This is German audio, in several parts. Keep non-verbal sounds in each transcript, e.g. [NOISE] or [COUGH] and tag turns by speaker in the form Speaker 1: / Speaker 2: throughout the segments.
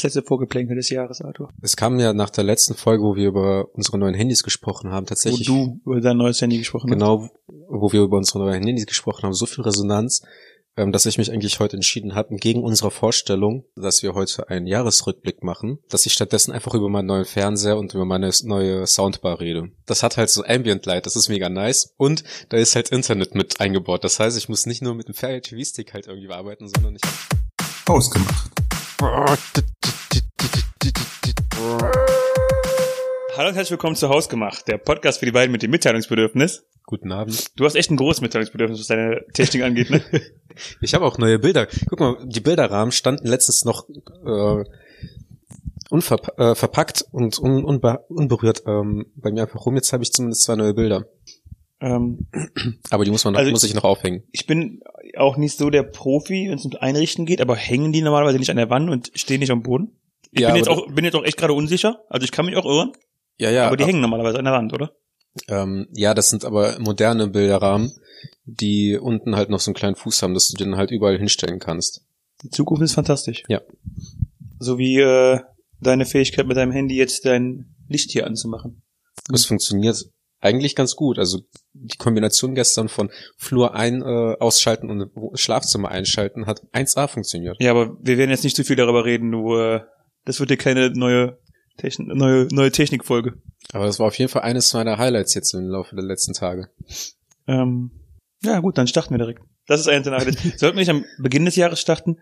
Speaker 1: Das letzte Vorgeplänkel des Jahres, Arthur.
Speaker 2: Es kam ja nach der letzten Folge, wo wir über unsere neuen Handys gesprochen haben, tatsächlich.
Speaker 1: Wo du über dein neues Handy gesprochen
Speaker 2: genau, wo wir über unsere neuen Handys gesprochen haben, so viel Resonanz, ähm, dass ich mich eigentlich heute entschieden habe, gegen unsere Vorstellung, dass wir heute einen Jahresrückblick machen, dass ich stattdessen einfach über meinen neuen Fernseher und über meine neue Soundbar rede. Das hat halt so Ambient Light, das ist mega nice. Und da ist halt Internet mit eingebaut. Das heißt, ich muss nicht nur mit dem Fire TV Stick halt irgendwie bearbeiten, sondern ich
Speaker 3: Ausgemacht.
Speaker 1: Hallo und herzlich willkommen zu Hausgemacht, der Podcast für die beiden mit dem Mitteilungsbedürfnis.
Speaker 2: Guten Abend.
Speaker 1: Du hast echt ein großes Mitteilungsbedürfnis, was deine Technik angeht, ne? [LAUGHS]
Speaker 2: Ich habe auch neue Bilder. Guck mal, die Bilderrahmen standen letztens noch äh, unverpackt äh, verpackt und un unbe unberührt ähm, bei mir einfach rum. Jetzt habe ich zumindest zwei neue Bilder.
Speaker 1: Ähm,
Speaker 2: Aber die muss man noch,
Speaker 1: Also
Speaker 2: muss ich noch aufhängen.
Speaker 1: ich bin auch nicht so der Profi, wenn es um Einrichten geht, aber hängen die normalerweise nicht an der Wand und stehen nicht am Boden? Ich
Speaker 2: Ja,
Speaker 1: bin, jetzt auch, bin jetzt auch echt gerade unsicher, also ich kann mich auch irren,
Speaker 2: Ja, ja.
Speaker 1: aber die
Speaker 2: ab-
Speaker 1: hängen normalerweise an der Wand, oder?
Speaker 2: Ähm, ja, das sind aber moderne Bilderrahmen, die unten halt noch so einen kleinen Fuß haben, dass du den halt überall hinstellen kannst.
Speaker 1: Die Zukunft ist fantastisch.
Speaker 2: Ja.
Speaker 1: So wie äh, deine Fähigkeit mit deinem Handy jetzt dein Licht hier anzumachen.
Speaker 2: Das funktioniert eigentlich ganz gut. Also die Kombination gestern von Flur ein äh, ausschalten und Schlafzimmer einschalten hat 1A funktioniert.
Speaker 1: Ja, aber wir werden jetzt nicht zu viel darüber reden, du, äh, das wird dir keine neue, Techn neue, neue Technikfolge.
Speaker 2: Aber das war auf jeden Fall eines meiner Highlights jetzt im Laufe der letzten Tage.
Speaker 1: Ähm, ja gut, dann starten wir direkt. Das ist eins der Highlights. [LAUGHS] Sollten wir nicht am Beginn des Jahres starten?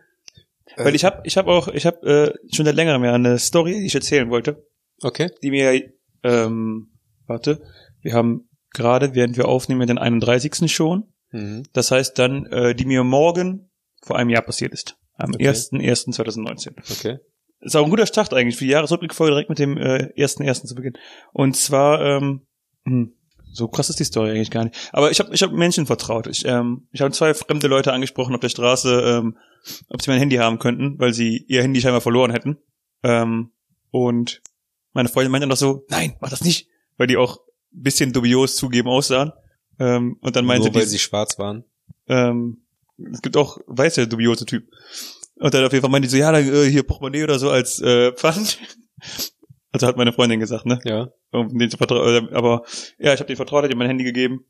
Speaker 1: Weil ich habe ich hab auch, ich habe äh, schon seit längerem ja eine Story, die ich erzählen wollte,
Speaker 2: Okay.
Speaker 1: die mir, ähm, warte, wir haben gerade, während wir aufnehmen, den 31. schon.
Speaker 2: Mhm.
Speaker 1: Das heißt dann, äh, die mir morgen vor einem Jahr passiert ist. Am
Speaker 2: Okay.
Speaker 1: 1.1.2019.
Speaker 2: Okay.
Speaker 1: Ist auch ein guter Start eigentlich für die Jahresrückblickfolge direkt mit dem äh, 1.1. zu beginnen. Und zwar, ähm, hm, so krass ist die Story eigentlich gar nicht. Aber ich habe ich hab Menschen vertraut. Ich, ähm, ich habe zwei fremde Leute angesprochen auf der Straße, ähm, ob sie mein Handy haben könnten, weil sie ihr Handy scheinbar verloren hätten. Ähm, und meine Freundin meinte noch so, nein, mach das nicht, weil die auch ein bisschen dubios zugeben aussahen. Ähm, und dann meinte
Speaker 2: Nur weil
Speaker 1: die,
Speaker 2: sie schwarz waren.
Speaker 1: ähm, es gibt auch weiße dubiose Typen. Und dann auf jeden Fall meinte die so, ja, dann, äh, hier Portemonnaie oder so als äh, [LAUGHS] Pfand. Also hat meine Freundin gesagt, ne?
Speaker 2: Ja.
Speaker 1: Um den zu vertra- äh, aber ja, ich habe denen vertraut, hat ihr mein Handy gegeben.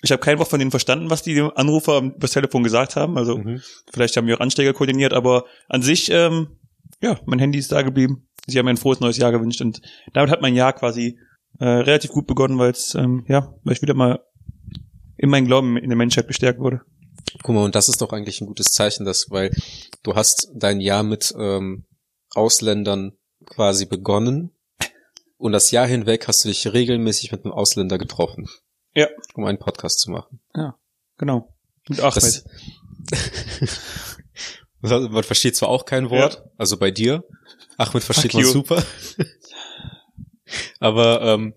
Speaker 1: Ich habe kein Wort von denen verstanden, was die Anrufer am- übers Telefon gesagt haben. Also
Speaker 2: Mhm.
Speaker 1: vielleicht haben wir auch Ansteiger koordiniert, aber an sich, ähm, ja, mein Handy ist da geblieben. Sie haben mir ein frohes neues Jahr gewünscht und damit hat mein Jahr quasi äh, relativ gut begonnen, weil es, ähm, ja, weil ich wieder mal in meinen Glauben in der Menschheit bestärkt wurde.
Speaker 2: Guck mal, und das ist doch eigentlich ein gutes Zeichen, dass, weil du hast dein Jahr mit ähm, Ausländern quasi begonnen und das Jahr hinweg hast du dich regelmäßig mit einem Ausländer getroffen.
Speaker 1: Ja.
Speaker 2: Um einen Podcast zu machen.
Speaker 1: Genau. Mit Ahmed.
Speaker 2: Das, [LAUGHS] man versteht zwar auch kein Wort, also bei dir. Ahmed versteht man super. [LAUGHS] Aber ähm,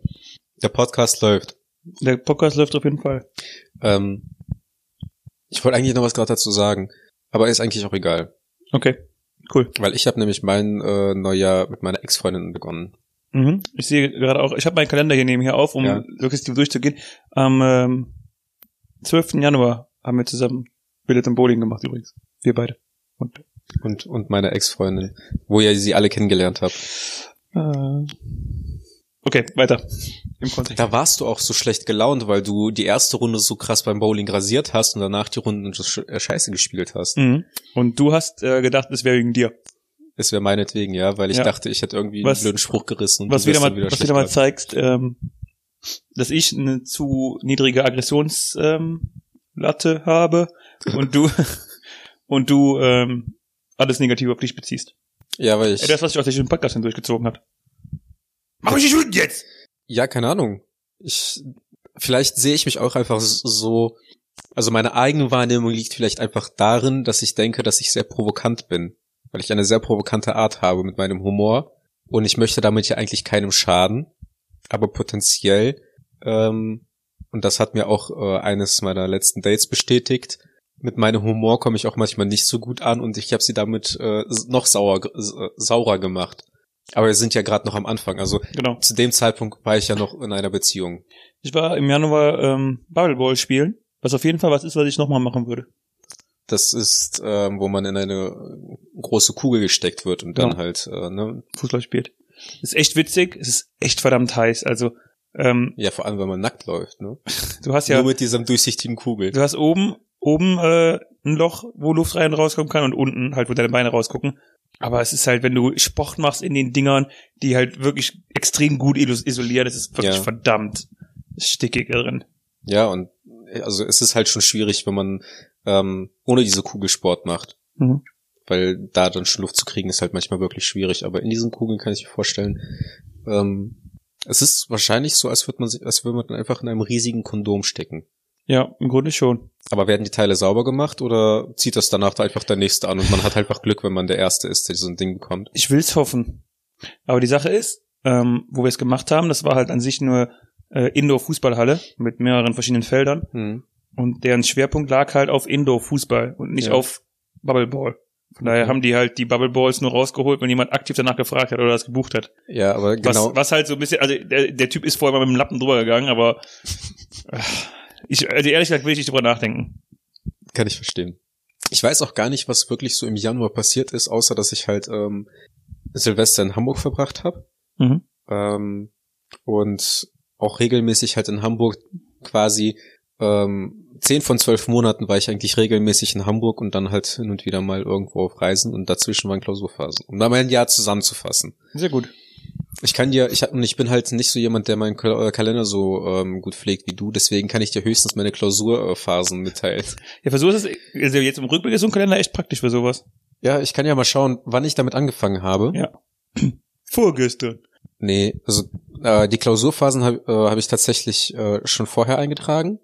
Speaker 2: der Podcast läuft.
Speaker 1: Der Podcast läuft auf jeden Fall.
Speaker 2: Ähm, ich wollte eigentlich noch was gerade dazu sagen, aber ist eigentlich auch egal.
Speaker 1: Okay, cool.
Speaker 2: Weil ich habe nämlich mein äh, Neujahr mit meiner Ex-Freundin begonnen.
Speaker 1: Mhm. Ich sehe gerade auch, ich habe meinen Kalender hier nebenher auf, um
Speaker 2: Ja.
Speaker 1: wirklich durchzugehen. Am ähm, 12. Januar haben wir zusammen Billet im Bowling gemacht übrigens. Wir beide. Und
Speaker 2: Und, und meine Ex-Freundin, wo ihr sie alle kennengelernt habt.
Speaker 1: äh, Okay, weiter. Im Kontext.
Speaker 2: Da warst du auch so schlecht gelaunt, weil du die erste Runde so krass beim Bowling rasiert hast und danach die Runden äh, scheiße gespielt hast.
Speaker 1: Mhm. Und du hast äh, gedacht, es wäre wegen dir.
Speaker 2: Es wäre meinetwegen, ja, weil ich
Speaker 1: Ja.
Speaker 2: dachte, ich hätte irgendwie
Speaker 1: Was-
Speaker 2: einen blöden Spruch gerissen. und
Speaker 1: Was
Speaker 2: du
Speaker 1: wieder mal,
Speaker 2: dann
Speaker 1: was wieder mal zeigst, ähm, dass ich eine zu niedrige Aggressionslatte ähm, habe und du [LAUGHS] und du ähm, alles Negative auf dich beziehst.
Speaker 2: Ja, weil ich,
Speaker 1: Ja, das, was sich aus diesem Podcast hindurchgezogen hat. Mach ich nicht wütend jetzt!
Speaker 2: ja, keine Ahnung. Ich, vielleicht sehe ich mich auch einfach so, also meine eigene Wahrnehmung liegt vielleicht einfach darin, dass ich denke, dass ich sehr provokant bin. Weil ich eine sehr provokante Art habe mit meinem Humor. Und ich möchte damit ja eigentlich keinem schaden. Aber potenziell, ähm, und das hat mir auch äh, eines meiner letzten Dates bestätigt, mit meinem Humor komme ich auch manchmal nicht so gut an und ich habe sie damit äh, noch sauer, saurer gemacht. Aber wir sind ja gerade noch am Anfang. Also
Speaker 1: Genau.
Speaker 2: zu dem Zeitpunkt war ich ja noch in einer Beziehung.
Speaker 1: Ich war im Januar ähm, Bubble Ball spielen, was auf jeden Fall was ist, was ich nochmal machen würde.
Speaker 2: Das ist, ähm, wo man in eine große Kugel gesteckt wird und dann
Speaker 1: Ja.
Speaker 2: halt, äh, ne?
Speaker 1: Fußball spielt. Ist echt witzig, es ist echt verdammt heiß. Also, ähm,
Speaker 2: Ja, vor allem, wenn man nackt läuft, ne?
Speaker 1: du hast ja,
Speaker 2: Nur mit diesem durchsichtigen Kugel.
Speaker 1: du hast oben, oben äh, ein Loch, wo Luft rein und rauskommen kann und unten halt, wo deine Beine rausgucken. Aber es ist halt, wenn du Sport machst in den Dingern, die halt wirklich extrem gut isolieren, es ist wirklich
Speaker 2: Ja.
Speaker 1: verdammt stickig drin.
Speaker 2: Ja, und also es ist halt schon schwierig, wenn man ähm, ohne diese Kugel Sport macht.
Speaker 1: Mhm.
Speaker 2: Weil da dann schon Luft zu kriegen, ist halt manchmal wirklich schwierig. Aber in diesen Kugeln kann ich mir vorstellen, ähm, es ist wahrscheinlich so, als würde man sich, als würde man einfach in einem riesigen Kondom stecken.
Speaker 1: Ja, im Grunde schon.
Speaker 2: Aber werden die Teile sauber gemacht oder zieht das danach einfach der nächste an und man hat halt einfach Glück, wenn man der Erste ist, der so ein Ding bekommt?
Speaker 1: Ich will's hoffen. Aber die Sache ist, ähm, wo wir es gemacht haben, das war halt an sich nur äh, Indoor-Fußballhalle mit mehreren verschiedenen Feldern.
Speaker 2: Hm.
Speaker 1: Und deren Schwerpunkt lag halt auf Indoor-Fußball und nicht
Speaker 2: Ja.
Speaker 1: auf Bubbleball. Von daher haben die halt die Bubbleballs nur rausgeholt, wenn jemand aktiv danach gefragt hat oder das gebucht hat.
Speaker 2: Ja, aber genau.
Speaker 1: Was, was halt so ein bisschen, also der, der Typ ist vorher mal mit dem Lappen drüber gegangen, aber [LAUGHS] ich, also ehrlich gesagt will ich nicht drüber nachdenken.
Speaker 2: Kann ich verstehen. Ich weiß auch gar nicht, was wirklich so im Januar passiert ist, außer dass ich halt ähm, Silvester in Hamburg verbracht habe.
Speaker 1: Mhm.
Speaker 2: Ähm, und auch regelmäßig halt in Hamburg quasi ähm, zehn von zwölf Monaten war ich eigentlich regelmäßig in Hamburg und dann halt hin und wieder mal irgendwo auf Reisen und dazwischen waren Klausurphasen. Um da mal ein Jahr zusammenzufassen.
Speaker 1: Sehr gut.
Speaker 2: Ich kann dir, ich hab, und ich bin halt nicht so jemand, der meinen Kal- Kalender so ähm, gut pflegt wie du, deswegen kann ich dir höchstens meine Klausurphasen mitteilen. [LAUGHS]
Speaker 1: Ja, ist es, also jetzt im Rückblick ist so ein Kalender echt praktisch für sowas.
Speaker 2: Ja, ich kann ja mal schauen, wann ich damit angefangen habe.
Speaker 1: Ja. [CLEARS THROAT] Vorgestern.
Speaker 2: Nee, also äh, die Klausurphasen habe äh, hab ich tatsächlich äh, schon vorher eingetragen.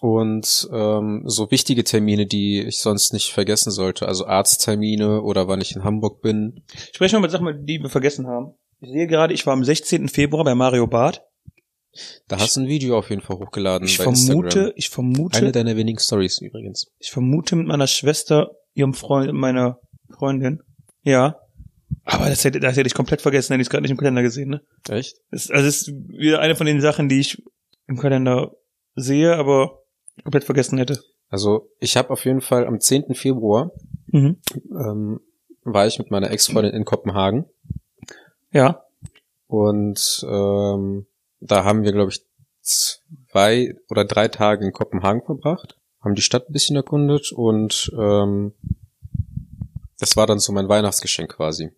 Speaker 2: Und ähm, so wichtige Termine, die ich sonst nicht vergessen sollte, also Arzttermine oder wann ich in Hamburg bin.
Speaker 1: Sprechen wir mal Sachen, die wir vergessen haben. Ich sehe gerade, ich war am 16. Februar bei Mario Barth.
Speaker 2: Da hast du ein Video auf jeden Fall hochgeladen
Speaker 1: Ich
Speaker 2: bei
Speaker 1: vermute,
Speaker 2: Instagram.
Speaker 1: ich vermute,
Speaker 2: Eine deiner wenigen Stories übrigens.
Speaker 1: ich vermute mit meiner Schwester, ihrem Freund, meiner Freundin. Ja. Aber das hätte, das hätte ich komplett vergessen, hätte ich gerade nicht im Kalender gesehen, ne?
Speaker 2: Echt?
Speaker 1: Das, also es ist wieder eine von den Sachen, die ich im Kalender sehe, aber komplett vergessen hätte.
Speaker 2: Also ich habe auf jeden Fall am 10. Februar
Speaker 1: Mhm.
Speaker 2: ähm, war ich mit meiner Ex-Freundin in Kopenhagen
Speaker 1: Ja.
Speaker 2: und ähm, da haben wir, glaube ich, zwei oder drei Tage in Kopenhagen verbracht, haben die Stadt ein bisschen erkundet und ähm, das war dann so mein Weihnachtsgeschenk quasi.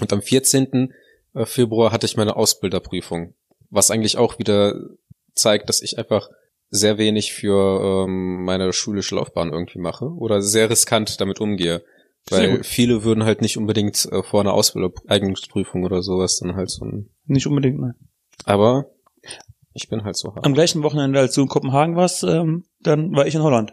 Speaker 2: Und am 14. Februar hatte ich meine Ausbilderprüfung, was eigentlich auch wieder zeigt, dass ich einfach sehr wenig für ähm, meine schulische Laufbahn irgendwie mache oder sehr riskant damit umgehe. Weil viele würden halt nicht unbedingt äh, vor einer Ausbilder Eignungsprüfung oder sowas dann halt so ein.
Speaker 1: Nicht unbedingt, nein.
Speaker 2: Aber ich bin halt so hart.
Speaker 1: Am gleichen Wochenende, als du in Kopenhagen warst, ähm, dann war ich in Holland.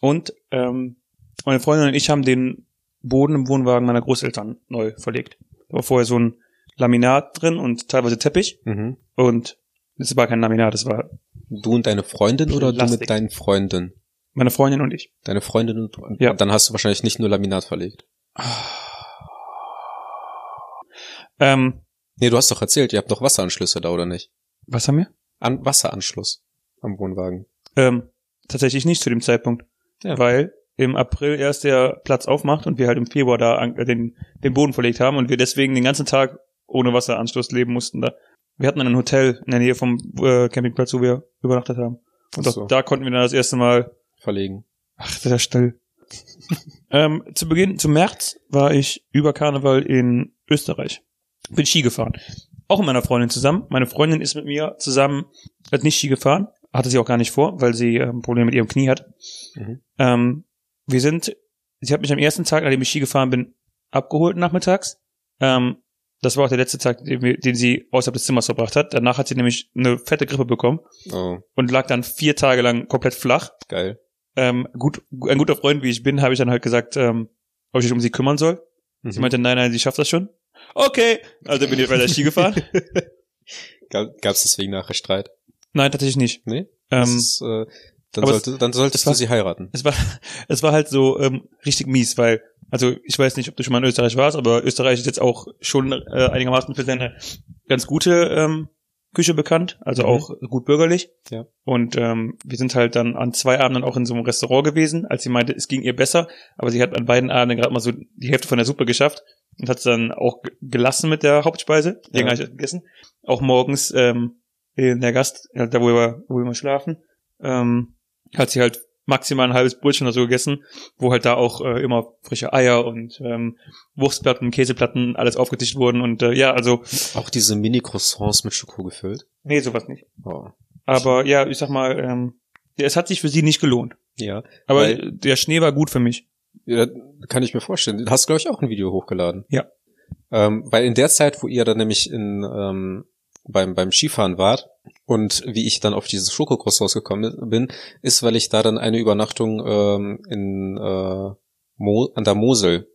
Speaker 1: Und ähm, meine Freundin und ich haben den Boden im Wohnwagen meiner Großeltern neu verlegt. Da war vorher so ein Laminat drin und teilweise Teppich.
Speaker 2: Mhm.
Speaker 1: Und es war kein Laminat, es war
Speaker 2: Du und deine Freundin oder du
Speaker 1: Plastik.
Speaker 2: mit deinen Freunden?
Speaker 1: Meine Freundin und ich.
Speaker 2: Deine Freundin und und
Speaker 1: Ja.
Speaker 2: dann hast du wahrscheinlich nicht nur Laminat verlegt.
Speaker 1: Ähm,
Speaker 2: Nee, du hast doch erzählt, ihr habt doch Wasseranschlüsse da, oder nicht?
Speaker 1: was haben wir?
Speaker 2: An Wasseranschluss am Wohnwagen.
Speaker 1: Ähm, tatsächlich nicht zu dem Zeitpunkt.
Speaker 2: Ja.
Speaker 1: Weil im April erst der Platz aufmacht und wir halt im Februar da an, äh, den, den Boden verlegt haben und wir deswegen den ganzen Tag ohne Wasseranschluss leben mussten da. Wir hatten ein Hotel in der Nähe vom äh, Campingplatz, wo wir übernachtet haben. Und
Speaker 2: so.
Speaker 1: da konnten wir dann das erste Mal,
Speaker 2: Verlegen.
Speaker 1: ach, sehr still. [LAUGHS] ähm, zu Beginn, zum März war ich über Karneval in Österreich. Bin Ski gefahren. Auch mit meiner Freundin zusammen. Meine Freundin ist mit mir zusammen, hat nicht Ski gefahren, hatte sie auch gar nicht vor, weil sie ähm, Probleme mit ihrem Knie hat.
Speaker 2: Mhm.
Speaker 1: Ähm, wir sind, sie hat mich am ersten Tag, nachdem ich Ski gefahren bin, abgeholt nachmittags. Ähm, das war auch der letzte Tag, den, wir, den sie außerhalb des Zimmers verbracht hat. Danach hat sie nämlich eine fette Grippe bekommen
Speaker 2: Oh,
Speaker 1: und lag dann vier Tage lang komplett flach.
Speaker 2: geil.
Speaker 1: Ähm, gut, ein guter Freund, wie ich bin, habe ich dann halt gesagt, ähm, ob ich mich um sie kümmern soll. Sie
Speaker 2: Mhm.
Speaker 1: meinte, nein, nein, sie schafft das schon. Okay, also bin ich weiter Ski gefahren. [LAUGHS]
Speaker 2: Gab, gab's deswegen nachher Streit?
Speaker 1: Nein, tatsächlich nicht.
Speaker 2: Nee?
Speaker 1: Ähm,
Speaker 2: ist, äh, dann, sollte, dann solltest
Speaker 1: es
Speaker 2: du
Speaker 1: war-
Speaker 2: sie heiraten.
Speaker 1: es war, [LAUGHS] es war halt so ähm, richtig mies, weil, also ich weiß nicht, ob du schon mal in Österreich warst, aber Österreich ist jetzt auch schon äh, einigermaßen für seine ganz gute ähm, Küche bekannt, also
Speaker 2: Mhm.
Speaker 1: auch gut bürgerlich.
Speaker 2: Ja.
Speaker 1: Und ähm, wir sind halt dann an zwei Abenden auch in so einem Restaurant gewesen, als sie meinte, es ging ihr besser, aber sie hat an beiden Abenden gerade mal so die Hälfte von der Suppe geschafft und hat es dann auch ge- gelassen mit der Hauptspeise. Den
Speaker 2: Ja.
Speaker 1: habe ich gegessen. Auch morgens ähm, in der Gast, äh, da wo wir, wo wir mal schlafen, ähm, hat sie halt maximal ein halbes Brötchen oder so gegessen, wo halt da auch äh, immer frische Eier und ähm, Wurstplatten, Käseplatten, alles aufgetischt wurden und äh, ja, also
Speaker 2: Auch diese Mini-Croissants mit Schoko gefüllt.
Speaker 1: nee, sowas nicht.
Speaker 2: Oh.
Speaker 1: Aber ja, ich sag mal, ähm, es hat sich für sie nicht gelohnt.
Speaker 2: Ja.
Speaker 1: Aber der Schnee war gut für mich.
Speaker 2: ja, kann ich mir vorstellen. Du hast, glaube ich, auch ein Video hochgeladen.
Speaker 1: Ja.
Speaker 2: Ähm, weil in der Zeit, wo ihr dann nämlich in, ähm, beim, beim Skifahren wart und wie ich dann auf dieses Schokocroissants gekommen bin, ist, weil ich da dann eine Übernachtung ähm, in äh, Mo an der Mosel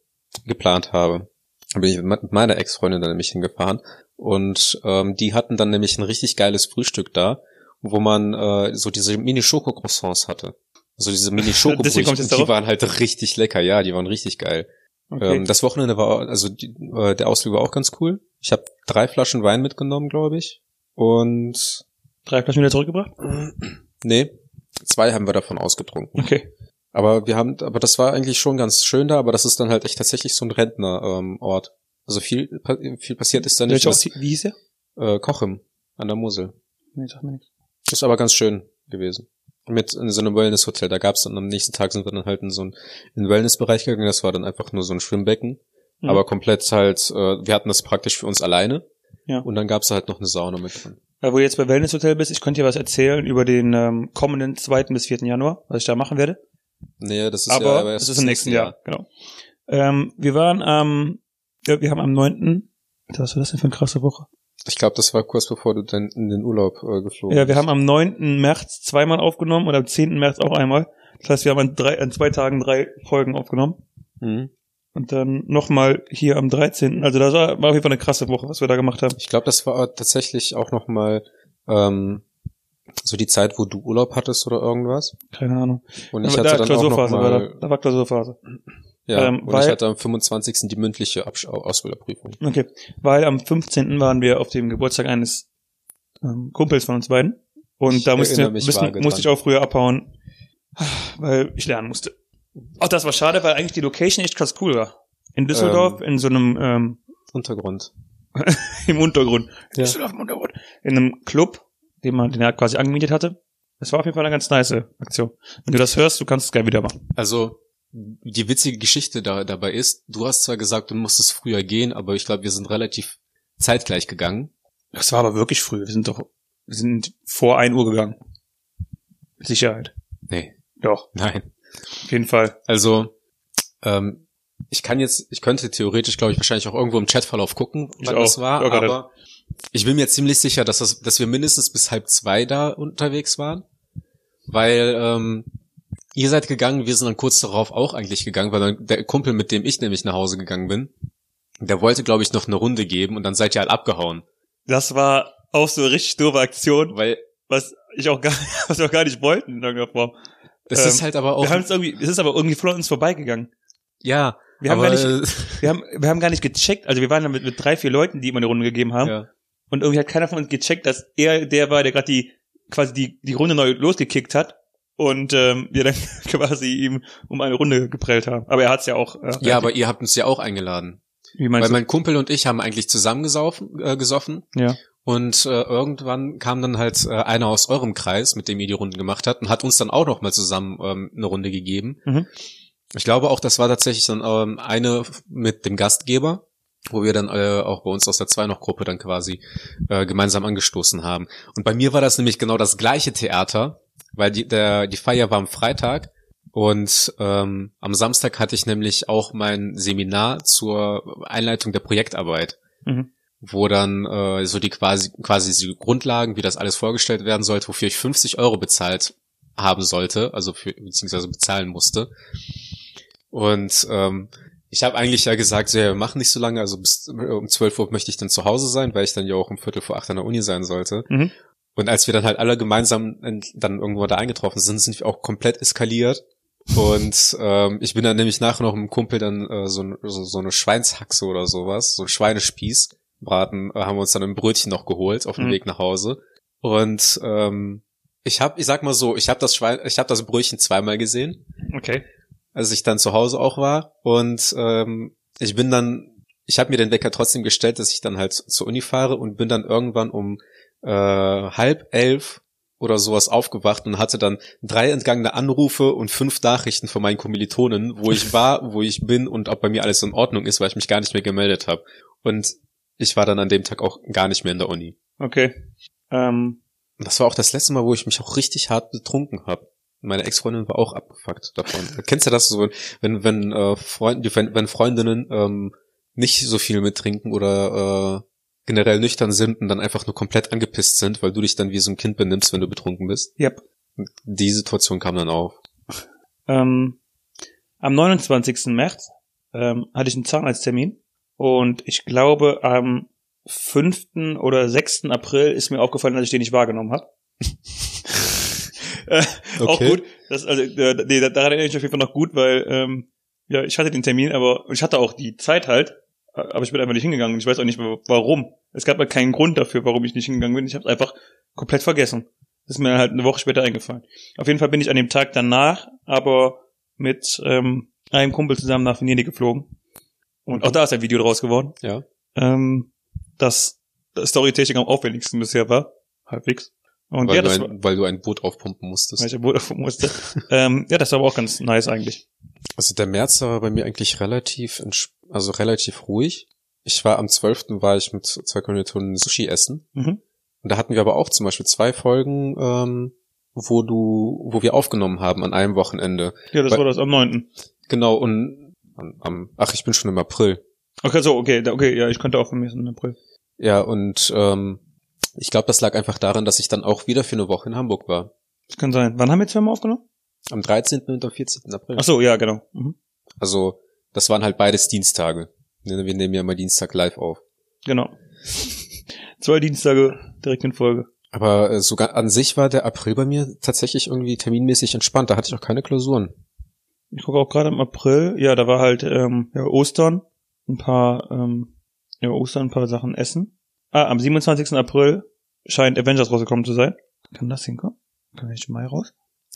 Speaker 2: geplant habe. Da bin ich mit meiner Ex-Freundin dann nämlich hingefahren und ähm, die hatten dann nämlich ein richtig geiles Frühstück da, wo man äh, so diese Mini-Schokocroissants hatte. Also diese [LAUGHS] Mini-Schokobrötchen, die
Speaker 1: darauf?
Speaker 2: waren halt richtig lecker, ja, die waren richtig geil.
Speaker 1: Okay.
Speaker 2: Ähm, das Wochenende war, also die, äh, der Ausflug war auch ganz cool. Ich habe drei Flaschen Wein mitgenommen, glaube ich. Und
Speaker 1: Drei Flaschen wieder zurückgebracht?
Speaker 2: nee, zwei haben wir davon ausgetrunken.
Speaker 1: Okay.
Speaker 2: Aber wir haben, aber das war eigentlich schon ganz schön da, aber das ist dann halt echt tatsächlich so ein Rentnerort. Ähm, also viel, viel passiert ist da nicht. Das,
Speaker 1: Wie hieß der?
Speaker 2: äh, Kochim an der Mosel.
Speaker 1: Nee, sag mir nichts.
Speaker 2: Ist aber ganz schön gewesen. Mit in so einem Wellness-Hotel. Da gab's dann am nächsten Tag sind wir dann halt in so einen, in den Wellness-Bereich gegangen. Das war dann einfach nur so ein Schwimmbecken.
Speaker 1: Mhm.
Speaker 2: Aber komplett halt, äh, wir hatten das praktisch für uns alleine.
Speaker 1: Ja.
Speaker 2: Und dann gab's halt noch eine Sauna mit drin.
Speaker 1: Weil wo du jetzt bei Wellness Hotel bist, ich könnte dir was erzählen über den ähm, kommenden 2. bis 4. Januar, was ich da machen werde.
Speaker 2: Nee, das ist
Speaker 1: aber
Speaker 2: ja
Speaker 1: es ist im nächsten Jahr, genau. Ähm, wir waren am, ja, wir haben am 9. Was war das denn für eine krasse Woche?
Speaker 2: Ich glaube, das war kurz bevor du dann in den Urlaub äh, geflogen
Speaker 1: Ja, wir
Speaker 2: bist.
Speaker 1: haben am 9. März zweimal aufgenommen und am 10. März auch einmal. Das heißt, wir haben an, drei, an zwei Tagen drei Folgen aufgenommen.
Speaker 2: Mhm.
Speaker 1: Und dann nochmal hier am 13. Also das war, war auf jeden Fall eine krasse Woche, was wir da gemacht haben.
Speaker 2: Ich glaube, das war tatsächlich auch noch mal ähm, so die Zeit, wo du Urlaub hattest oder irgendwas.
Speaker 1: Keine Ahnung.
Speaker 2: Und ich
Speaker 1: Aber
Speaker 2: hatte
Speaker 1: da,
Speaker 2: dann auch noch
Speaker 1: Klausurphase war da.
Speaker 2: mal,
Speaker 1: Da war Klausurphase.
Speaker 2: ja,
Speaker 1: ähm,
Speaker 2: und
Speaker 1: weil-
Speaker 2: ich hatte am 25. die mündliche Absch Ausbilderprüfung.
Speaker 1: Okay. Weil am 15. waren wir auf dem Geburtstag eines ähm, Kumpels von uns beiden. Und
Speaker 2: Ich
Speaker 1: da musste,
Speaker 2: vage
Speaker 1: musste ich auch früher abhauen, weil ich lernen musste. Auch das war schade, weil eigentlich die Location echt krass cool war. In Düsseldorf, in so einem, ähm,
Speaker 2: Untergrund. [LAUGHS]
Speaker 1: im Untergrund.
Speaker 2: Ja.
Speaker 1: Düsseldorf im Untergrund. In einem Club, den man, den er quasi angemietet hatte. Das war auf jeden Fall eine ganz nice Aktion. Wenn du das hörst, du kannst es gerne wieder machen.
Speaker 2: Also die witzige Geschichte da, dabei ist, du hast zwar gesagt, du musstest früher gehen, aber ich glaube, wir sind relativ zeitgleich gegangen.
Speaker 1: Das war aber wirklich früh. Wir sind doch, wir sind vor 1 Uhr gegangen. Mit Sicherheit.
Speaker 2: Nee,
Speaker 1: Doch,
Speaker 2: nein.
Speaker 1: Auf jeden Fall.
Speaker 2: Also, ähm, ich kann jetzt, ich könnte theoretisch, glaube ich, wahrscheinlich auch irgendwo im Chatverlauf gucken, wann das war,
Speaker 1: Ja,
Speaker 2: aber ich bin mir ziemlich sicher, dass, das, dass wir mindestens bis halb zwei da unterwegs waren, weil ähm, ihr seid gegangen, wir sind dann kurz darauf auch eigentlich gegangen, weil dann der Kumpel, mit dem ich nämlich nach Hause gegangen bin, der wollte, glaube ich, noch eine Runde geben und dann seid ihr halt abgehauen,
Speaker 1: Das war auch so eine richtig doofe Aktion,
Speaker 2: weil
Speaker 1: was ich auch gar, [LAUGHS] was wir auch gar nicht wollten in irgendeiner Form.
Speaker 2: Es
Speaker 1: Ähm,
Speaker 2: ist halt aber auch,
Speaker 1: Wir haben es irgendwie, es ist aber irgendwie von uns vorbeigegangen.
Speaker 2: ja,
Speaker 1: Wir haben, gar nicht, wir haben, wir haben gar nicht gecheckt, also wir waren dann mit, mit drei, vier Leuten, die immer eine Runde gegeben haben.
Speaker 2: ja.
Speaker 1: Und irgendwie hat keiner von uns gecheckt, dass er der war, der gerade die, quasi die, die Runde neu losgekickt hat. Und ähm, wir dann [LAUGHS] quasi ihm um eine Runde geprellt haben. Aber er hat's ja auch. Äh,
Speaker 2: ja, aber ihr habt uns ja auch eingeladen.
Speaker 1: wie
Speaker 2: Weil
Speaker 1: meinst du?
Speaker 2: mein Kumpel und ich haben eigentlich zusammen gesaufen, äh, gesoffen
Speaker 1: Ja.
Speaker 2: Und äh, irgendwann kam dann halt äh, einer aus eurem Kreis, mit dem ihr die Runden gemacht habt und hat uns dann auch noch mal zusammen ähm, eine Runde gegeben.
Speaker 1: Mhm.
Speaker 2: Ich glaube auch, das war tatsächlich dann ähm, eine mit dem Gastgeber, wo wir dann äh, auch bei uns aus der zwei noch Gruppe dann quasi äh, gemeinsam angestoßen haben. Und bei mir war das nämlich genau das gleiche Theater, weil die, der, die Feier war am Freitag und ähm, am Samstag hatte ich nämlich auch mein Seminar zur Einleitung der Projektarbeit,
Speaker 1: Mhm.
Speaker 2: Wo dann äh, so die quasi quasi die Grundlagen, wie das alles vorgestellt werden sollte, wofür ich 50 Euro bezahlt haben sollte, also für beziehungsweise bezahlen musste. Und ähm, ich habe eigentlich ja gesagt, so, ja, wir machen nicht so lange, also bis um 12 Uhr möchte ich dann zu Hause sein, weil ich dann ja auch um Viertel vor acht an der Uni sein sollte.
Speaker 1: Mhm.
Speaker 2: Und als wir dann halt alle gemeinsam in- dann irgendwo da eingetroffen sind, sind wir auch komplett eskaliert. Und ähm, ich bin dann nämlich nachher noch mit einem Kumpel dann äh, so, so, so eine Schweinshaxe oder sowas, so ein Schweinespieß, braten, äh, haben wir uns dann ein Brötchen noch geholt auf dem
Speaker 1: Mhm.
Speaker 2: Weg nach Hause. Und ähm, ich habe, ich sag mal so, ich habe das Schwein, ich habe das Brötchen zweimal gesehen,
Speaker 1: Okay.
Speaker 2: als ich dann zu Hause auch war. Und ähm, ich bin dann, ich habe mir den Wecker trotzdem gestellt, dass ich dann halt zur Uni fahre und bin dann irgendwann um äh, halb elf oder sowas aufgewacht und hatte dann drei entgangene Anrufe und fünf Nachrichten von meinen Kommilitonen, wo ich [LAUGHS] war, wo ich bin und ob bei mir alles in Ordnung ist, weil ich mich gar nicht mehr gemeldet habe. Und ich war dann an dem Tag auch gar nicht mehr in der Uni.
Speaker 1: Okay. Ähm,
Speaker 2: das war auch das letzte Mal, wo ich mich auch richtig hart betrunken habe. Meine Ex-Freundin war auch abgefuckt davon. [LAUGHS] Kennst du das so, wenn wenn äh, Freunde, wenn, wenn Freundinnen ähm, nicht so viel mittrinken oder äh, generell nüchtern sind und dann einfach nur komplett angepisst sind, weil du dich dann wie so ein Kind benimmst, wenn du betrunken bist?
Speaker 1: yep.
Speaker 2: Die Situation kam dann auf.
Speaker 1: Ähm, am 29. März ähm, hatte ich einen Zahnarzttermin und ich glaube am 5. oder 6. April ist mir aufgefallen, dass ich den nicht wahrgenommen habe. [LAUGHS] äh, Auch
Speaker 2: Okay.
Speaker 1: gut. Das, also, äh, nee, daran erinnere ich mich auf jeden Fall noch gut, weil ähm, ja, ich hatte den Termin, aber ich hatte auch die Zeit halt, äh, aber ich bin einfach nicht hingegangen. Ich weiß auch nicht wa- warum. Es gab halt keinen Grund dafür, warum ich nicht hingegangen bin. Ich habe es einfach komplett vergessen. Das ist mir halt eine Woche später eingefallen. Auf jeden Fall bin ich an dem Tag danach aber mit ähm, einem Kumpel zusammen nach Venedig geflogen. Und auch da ist ein Video draus geworden.
Speaker 2: Ja.
Speaker 1: Ähm, das Storytechnik am aufwendigsten bisher war. Halbwegs. Und
Speaker 2: Weil,
Speaker 1: ja,
Speaker 2: du
Speaker 1: das war,
Speaker 2: ein, weil du ein Boot aufpumpen musstest.
Speaker 1: weil ich ein Boot davon musste. [LAUGHS] ähm, ja, das war aber auch ganz nice eigentlich.
Speaker 2: Also der März war bei mir eigentlich relativ, also relativ ruhig. Ich war am 12. war ich mit zwei Kommilitonen Sushi essen.
Speaker 1: Mhm.
Speaker 2: Und da hatten wir aber auch zum Beispiel zwei Folgen, ähm, wo du, wo wir aufgenommen haben an einem Wochenende.
Speaker 1: Ja, das
Speaker 2: Weil-
Speaker 1: war das am 9.
Speaker 2: Genau, und am, am, ach, ich bin schon im April.
Speaker 1: Okay, so, okay, okay, ja, ich könnte auch von mir im April.
Speaker 2: Ja, und ähm, ich glaube, das lag einfach daran, dass ich dann auch wieder für eine Woche in Hamburg war.
Speaker 1: Das kann sein. Wann haben wir zweimal aufgenommen?
Speaker 2: Am 13. und am 14. April.
Speaker 1: Ach so, ja, genau. Mhm.
Speaker 2: Also, das waren halt beides Dienstage. Ne, Wir nehmen ja mal Dienstag live auf.
Speaker 1: Genau. Zwei Dienstage direkt in Folge.
Speaker 2: Aber äh, sogar an sich war der April bei mir tatsächlich irgendwie terminmäßig entspannt. Da hatte ich auch keine Klausuren.
Speaker 1: Ich gucke auch gerade im April, ja, da war halt ähm, ja, Ostern, ein paar, ähm, ja, Ostern, ein paar Sachen essen. Ah, am 27. April scheint Avengers rausgekommen zu sein. Kann das hinkommen? Kann ich Mai raus?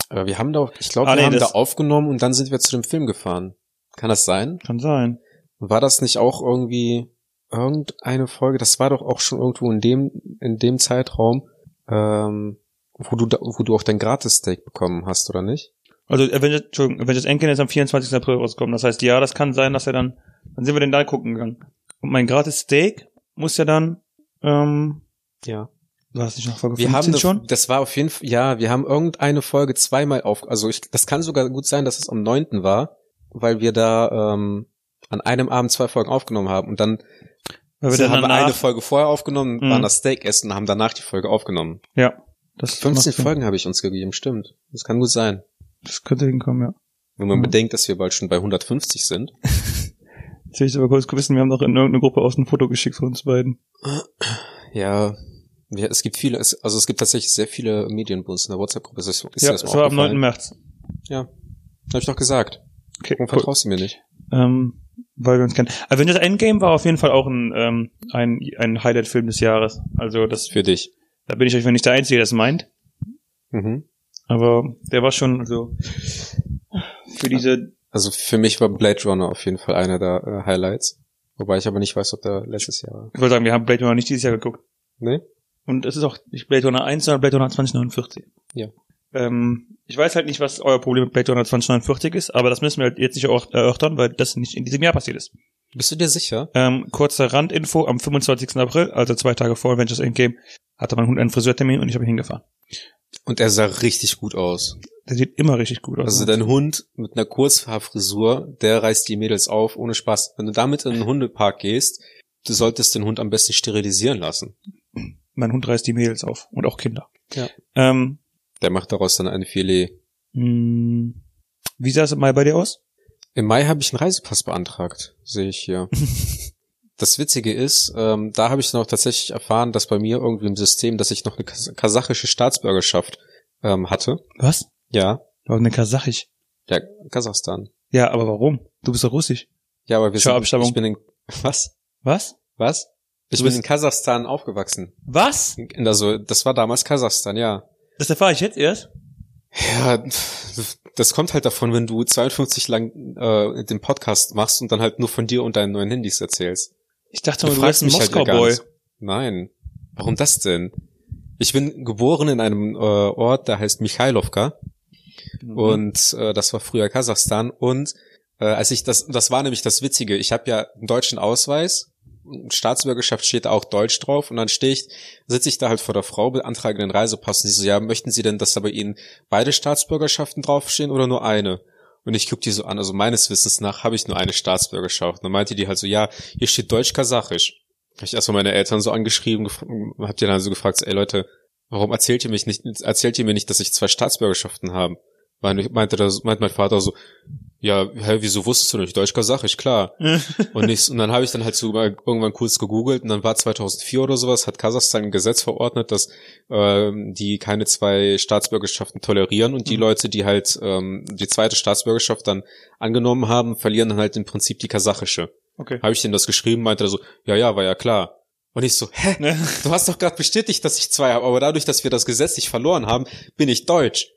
Speaker 2: Aber wir haben da, ich glaube,
Speaker 1: Ah,
Speaker 2: wir
Speaker 1: nee,
Speaker 2: haben da aufgenommen und dann sind wir zu dem Film gefahren. Kann das sein?
Speaker 1: Kann sein.
Speaker 2: War das nicht auch irgendwie irgendeine Folge? Das war doch auch schon irgendwo in dem in dem Zeitraum, ähm, wo du da, wo du auch dein Gratis-Steak bekommen hast, oder nicht?
Speaker 1: Also Avengers, Entschuldigung, Avengers Endgame ist am 24. April rausgekommen. Das heißt, ja, das kann sein, dass er dann, dann sind wir denn da gucken gegangen. Und mein gratis Steak muss ja dann, ähm,
Speaker 2: Ja.
Speaker 1: war das nicht noch Folge
Speaker 2: Wir
Speaker 1: 15
Speaker 2: haben das,
Speaker 1: schon?
Speaker 2: das war auf jeden Fall, ja, wir haben irgendeine Folge zweimal auf, also ich, das kann sogar gut sein, dass es am 9. war, weil wir da ähm, an einem Abend zwei Folgen aufgenommen haben und dann
Speaker 1: Weil wir
Speaker 2: so
Speaker 1: dann
Speaker 2: haben wir
Speaker 1: danach,
Speaker 2: eine Folge vorher aufgenommen,
Speaker 1: Mhm.
Speaker 2: waren das Steak essen und haben danach die Folge aufgenommen.
Speaker 1: ja, das
Speaker 2: 15
Speaker 1: macht Sinn.
Speaker 2: Folgen habe ich uns gegeben, stimmt. Das kann gut sein.
Speaker 1: Das könnte hinkommen, ja.
Speaker 2: Wenn man
Speaker 1: Mhm.
Speaker 2: bedenkt, dass wir bald schon bei 150 sind.
Speaker 1: Jetzt will ich aber kurz wissen, wir haben doch in irgendeine Gruppe aus ein Foto geschickt von uns beiden.
Speaker 2: Ja, ja es gibt viele, es, also es gibt tatsächlich sehr viele Medien bei uns in der WhatsApp-Gruppe. Ist, das- ist
Speaker 1: ja,
Speaker 2: das
Speaker 1: es war am 9.
Speaker 2: aufgefallen?
Speaker 1: März.
Speaker 2: Ja, habe ich doch gesagt.
Speaker 1: Okay,
Speaker 2: Warum
Speaker 1: cool.
Speaker 2: vertraust du mir nicht?
Speaker 1: ähm, weil wir uns kennen. Avengers Endgame war auf jeden Fall auch ein, ähm, ein, ein Highlight-Film des Jahres. Also das,
Speaker 2: Für dich.
Speaker 1: da bin ich euch nicht der Einzige, der das meint.
Speaker 2: Mhm.
Speaker 1: Aber der war schon, also, für diese,
Speaker 2: Also für mich war Blade Runner auf jeden Fall einer der äh, Highlights. Wobei ich aber nicht weiß, ob der letztes Jahr war.
Speaker 1: ich wollte sagen, wir haben Blade Runner nicht dieses Jahr geguckt.
Speaker 2: Nee?
Speaker 1: Und es ist auch nicht Blade Runner 1, sondern Blade Runner 2049.
Speaker 2: Ja.
Speaker 1: Ähm, ich weiß halt nicht, was euer Problem mit Blade Runner 2049 ist, aber das müssen wir halt jetzt nicht auch erörtern, weil das nicht in diesem Jahr passiert ist.
Speaker 2: Bist du dir sicher?
Speaker 1: Ähm, kurze Randinfo, am 25. April, also zwei Tage vor Avengers Endgame, hatte mein Hund einen Friseurtermin und ich habe ihn hingefahren.
Speaker 2: Und er sah richtig gut aus.
Speaker 1: Der sieht immer richtig gut aus.
Speaker 2: Also dein Hund mit einer Kurzhaarfrisur, der reißt die Mädels auf, ohne Spaß. Wenn du damit in den Hundepark gehst, du solltest den Hund am besten sterilisieren lassen.
Speaker 1: mein Hund reißt die Mädels auf und auch Kinder.
Speaker 2: Ja.
Speaker 1: Ähm,
Speaker 2: Der macht daraus dann ein Filet.
Speaker 1: mh, wie sah es im Mai bei dir aus?
Speaker 2: Im Mai habe ich einen Reisepass beantragt, sehe ich hier. [LAUGHS] das Witzige ist, ähm, da habe ich dann auch tatsächlich erfahren, dass bei mir irgendwie im System, dass ich noch eine kas kasachische Staatsbürgerschaft ähm, hatte.
Speaker 1: Was?
Speaker 2: Ja,
Speaker 1: Warum eine Kasachisch?
Speaker 2: ja, Kasachstan.
Speaker 1: Ja, aber warum? Du bist doch russisch.
Speaker 2: Ja, aber wir sind,
Speaker 1: Abstammung.
Speaker 2: ich bin in, [LAUGHS] was?
Speaker 1: Was?
Speaker 2: Was? Ich
Speaker 1: Du
Speaker 2: bin in Kasachstan aufgewachsen.
Speaker 1: Was?
Speaker 2: In- Also, das war damals Kasachstan, ja.
Speaker 1: Das erfahre ich jetzt erst?
Speaker 2: Ja, das kommt halt davon, wenn du 52 lang äh, den Podcast machst und dann halt nur von dir und deinen neuen Handys erzählst.
Speaker 1: Ich dachte
Speaker 2: Du
Speaker 1: mal, du wärst
Speaker 2: fragst
Speaker 1: ein
Speaker 2: halt
Speaker 1: Moskau-Boy.
Speaker 2: nicht. Nein. Warum das denn? Ich bin geboren in einem äh, Ort, der heißt Michailovka
Speaker 1: Mhm.
Speaker 2: und äh, das war früher Kasachstan und äh, als ich das das war nämlich das witzige, ich habe ja einen deutschen Ausweis, Staatsbürgerschaft steht da auch Deutsch drauf und dann stehe ich sitze ich da halt vor der Frau beantrage den Reisepass und sie so ja, möchten Sie denn, dass da bei Ihnen beide Staatsbürgerschaften draufstehen oder nur eine? Und ich guck die so an, also meines Wissens nach habe ich nur eine Staatsbürgerschaft. Und dann meinte die halt so, ja, hier steht Deutsch-Kasachisch. Habe ich erstmal meine Eltern so angeschrieben, gef- hab die dann so gefragt, ey Leute, warum erzählt ihr mich nicht, erzählt ihr mir nicht, dass ich zwei Staatsbürgerschaften habe? Meinte, meinte mein Vater so, ja, hä, wieso wusstest du nicht? Deutsch-Kasachisch, klar. [LAUGHS] Und, ich, und dann habe ich dann halt so irgendwann kurz gegoogelt und dann war 2004 oder sowas, hat Kasachstan ein Gesetz verordnet, dass ähm, die keine zwei Staatsbürgerschaften tolerieren und die
Speaker 1: Mhm.
Speaker 2: Leute, die halt ähm, die zweite Staatsbürgerschaft dann angenommen haben, verlieren dann halt im Prinzip die kasachische.
Speaker 1: Okay.
Speaker 2: Habe ich denen das geschrieben, meinte er so, ja, ja, war ja klar. Und ich so, hä, du hast doch gerade bestätigt, dass ich zwei habe, aber dadurch, dass wir das gesetzlich verloren haben, bin ich deutsch.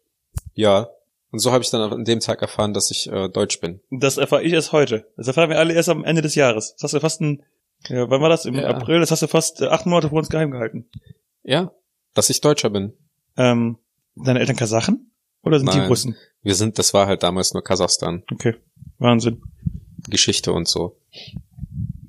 Speaker 2: Ja. Und so habe ich dann an dem Tag erfahren, dass ich äh, deutsch bin.
Speaker 1: Das erfahre ich erst heute. Das erfahren wir alle erst am Ende des Jahres. Das hast du fast ein, ja, wann war das? Im
Speaker 2: Ja.
Speaker 1: April? Das hast du fast äh, acht Monate vor uns geheim gehalten.
Speaker 2: Ja, dass ich Deutscher bin.
Speaker 1: Ähm, deine Eltern Kasachen? Oder sind die
Speaker 2: Nein.
Speaker 1: Russen?
Speaker 2: Wir sind, das war halt damals nur Kasachstan.
Speaker 1: Okay. Wahnsinn.
Speaker 2: Geschichte und so.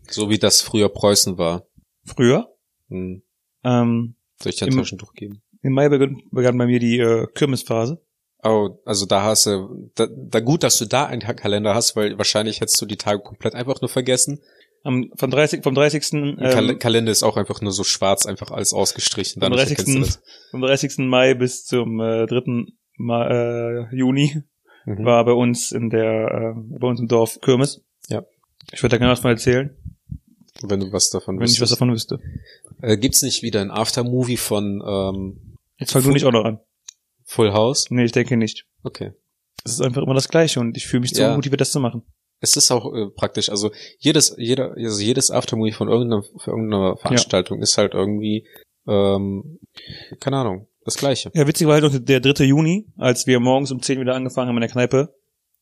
Speaker 2: So wie das früher Preußen war.
Speaker 1: Früher?
Speaker 2: Hm.
Speaker 1: Ähm,
Speaker 2: Soll ich dir ein Taschentuch geben?
Speaker 1: im Mai begann, begann bei mir die äh, Kirmesphase.
Speaker 2: Oh, also da hast du, da, da gut, dass du da einen Kalender hast, weil wahrscheinlich hättest du die Tage komplett einfach nur vergessen.
Speaker 1: Am, vom 30, vom 30.
Speaker 2: Ein Kal
Speaker 1: Ähm,
Speaker 2: Kalender ist auch einfach nur so schwarz, einfach alles ausgestrichen. Du
Speaker 1: 30.
Speaker 2: das.
Speaker 1: vom 30. Mai bis zum äh, 3. Ma äh, Juni
Speaker 2: Mhm.
Speaker 1: war bei uns in der, äh, bei uns im Dorf Kirmes.
Speaker 2: Ja.
Speaker 1: Ich würde da gerne was von erzählen,
Speaker 2: Wenn du was davon
Speaker 1: wenn ich was
Speaker 2: wüsstest.
Speaker 1: davon wüsste.
Speaker 2: Äh, gibt's nicht wieder ein Aftermovie von ähm,
Speaker 1: Jetzt fang du nicht auch noch an.
Speaker 2: Full House?
Speaker 1: Nee, ich denke nicht.
Speaker 2: Okay.
Speaker 1: Es ist einfach immer das Gleiche und ich fühle mich zu
Speaker 2: Ja.
Speaker 1: motiviert, das zu machen.
Speaker 2: Es ist auch äh, praktisch, also jedes, jeder, also jedes Aftermovie von irgendeiner, für irgendeiner Veranstaltung ist halt irgendwie, ähm, keine Ahnung, das Gleiche.
Speaker 1: Ja, witzig war halt noch der 3. Juni, als wir morgens um 10 wieder angefangen haben in der Kneipe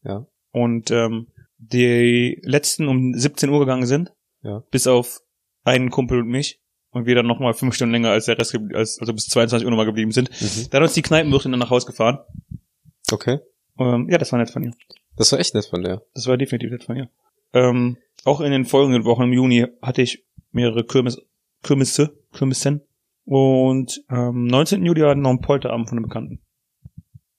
Speaker 2: Ja.
Speaker 1: und ähm, die letzten um 17 Uhr gegangen sind,
Speaker 2: Ja.
Speaker 1: bis auf einen Kumpel und mich und wir dann nochmal fünf Stunden länger als der Rest, als, also bis 22 Uhr nochmal geblieben sind.
Speaker 2: Mhm.
Speaker 1: Dann hat uns die Kneipenwirtin dann nach Hause gefahren.
Speaker 2: Okay.
Speaker 1: Ähm, ja, das war nett von ihr.
Speaker 2: Das war echt nett von der.
Speaker 1: Das war definitiv nett von ihr. Ähm, auch in den folgenden Wochen im Juni hatte ich mehrere Kirmes, Kirmisse, Kirmissen. Und am 19. Juli war noch ein Polterabend von einem Bekannten.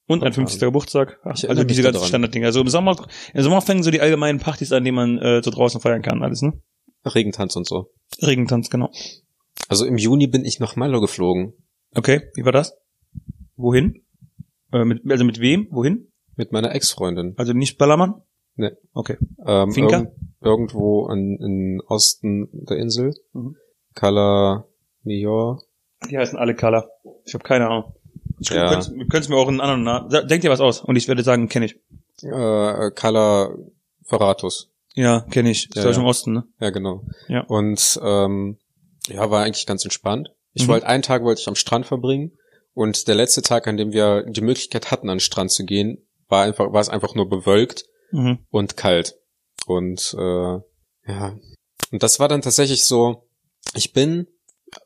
Speaker 1: Und ein
Speaker 2: Polterabend.
Speaker 1: 50. Geburtstag. Ach, also diese ganzen. Standarddinge. Also im Sommer, im Sommer fängen so die allgemeinen Partys an, die man äh, so draußen feiern kann. Alles, ne?
Speaker 2: Regentanz und so.
Speaker 1: Regentanz, genau.
Speaker 2: Also im Juni bin ich nach Malo geflogen.
Speaker 1: Okay, wie war das? Wohin? Äh, mit, also mit wem? Wohin?
Speaker 2: Mit meiner Ex-Freundin.
Speaker 1: Also nicht Ballermann?
Speaker 2: Nee.
Speaker 1: Okay.
Speaker 2: Ähm,
Speaker 1: Finca?
Speaker 2: irgend- irgendwo in, in Osten der Insel.
Speaker 1: Mhm.
Speaker 2: Cala Nior.
Speaker 1: Die heißen alle Color. Ich habe keine Ahnung. Ich
Speaker 2: Ja.
Speaker 1: es mir auch einen anderen Namen. Sa- Denk dir was aus und ich werde sagen, kenne ich.
Speaker 2: Äh, Cala Ferratus.
Speaker 1: Ja, kenne ich. Ist ja,
Speaker 2: ja.
Speaker 1: im Osten, ne?
Speaker 2: Ja, genau.
Speaker 1: Ja.
Speaker 2: Und ähm, ja, war eigentlich ganz entspannt. Ich
Speaker 1: Mhm.
Speaker 2: wollte einen Tag wollte ich am Strand verbringen und der letzte Tag, an dem wir die Möglichkeit hatten, an den Strand zu gehen, war einfach war es einfach nur bewölkt
Speaker 1: Mhm.
Speaker 2: und kalt. Und äh, ja, und das war dann tatsächlich so. Ich bin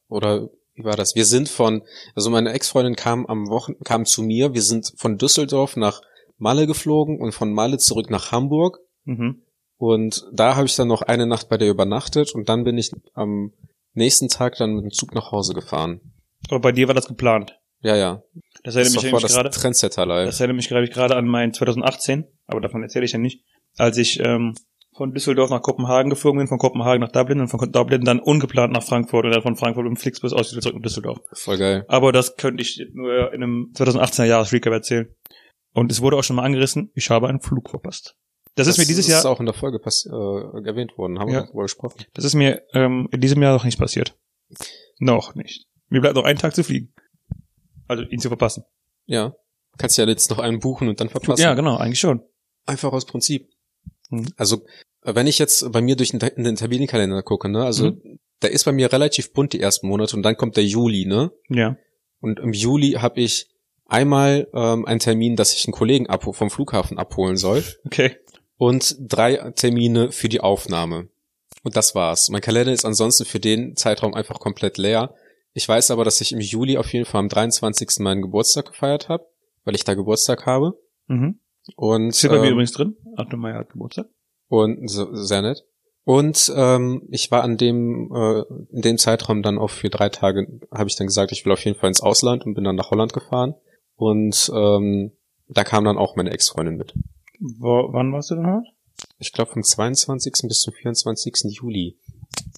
Speaker 2: oder wie war das? Wir sind von also meine Ex-Freundin kam am Wochen kam zu mir. Wir sind von Düsseldorf nach Malle geflogen und von Malle zurück nach Hamburg.
Speaker 1: Mhm.
Speaker 2: Und da habe ich dann noch eine Nacht bei der übernachtet und dann bin ich am nächsten Tag dann mit dem Zug nach Hause gefahren.
Speaker 1: Aber bei dir war das geplant.
Speaker 2: Ja, ja.
Speaker 1: Das
Speaker 2: Das
Speaker 1: erinnert mich
Speaker 2: das
Speaker 1: gerade.
Speaker 2: Trendsetter Live.
Speaker 1: Das erinnert mich gerade an mein 2018, aber davon erzähle ich ja nicht, als ich ähm, von Düsseldorf nach Kopenhagen geflogen bin, von Kopenhagen nach Dublin und von Dublin dann ungeplant nach Frankfurt und dann von Frankfurt mit dem Flixbus aus zurück nach Düsseldorf.
Speaker 2: Voll geil.
Speaker 1: Aber das könnte ich nur in einem 2018er Jahresrecap erzählen. Und es wurde auch schon mal angerissen, ich habe einen Flug verpasst. Das, ist mir dieses
Speaker 2: Das ist
Speaker 1: Jahr,
Speaker 2: auch in der Folge äh, erwähnt worden. Haben
Speaker 1: Ja.
Speaker 2: wir darüber gesprochen.
Speaker 1: das ist mir ähm, in diesem Jahr noch nicht passiert. Noch nicht. Mir bleibt noch ein Tag zu fliegen. Also ihn zu verpassen.
Speaker 2: Ja. Kannst ja jetzt noch einen buchen und dann verpassen.
Speaker 1: Ja, genau, eigentlich schon.
Speaker 2: Einfach aus Prinzip.
Speaker 1: Mhm.
Speaker 2: Also, wenn ich jetzt bei mir durch den, den Terminkalender gucke, ne, also
Speaker 1: Mhm.
Speaker 2: der ist bei mir relativ bunt die ersten Monate und dann kommt der Juli, ne?
Speaker 1: Ja.
Speaker 2: Und im Juli habe ich einmal ähm, einen Termin, dass ich einen Kollegen vom Flughafen abholen soll
Speaker 1: Okay.
Speaker 2: Und drei Termine für die Aufnahme. Und das war's. Mein Kalender ist ansonsten für den Zeitraum einfach komplett leer. Ich weiß aber, dass ich im Juli auf jeden Fall am 23. meinen Geburtstag gefeiert habe, weil ich da Geburtstag habe.
Speaker 1: Mhm.
Speaker 2: Und,
Speaker 1: Steht bei mir
Speaker 2: ähm,
Speaker 1: übrigens drin. 8. Mai hat Geburtstag.
Speaker 2: und so, sehr nett. Und ähm, ich war an dem äh, in dem Zeitraum dann auch für drei Tage, habe ich dann gesagt, ich will auf jeden Fall ins Ausland und bin dann nach Holland gefahren. Und ähm, da kam dann auch meine Ex-Freundin mit.
Speaker 1: Wo, wann warst du denn heute?
Speaker 2: Ich glaube vom 22. bis zum 24. Juli.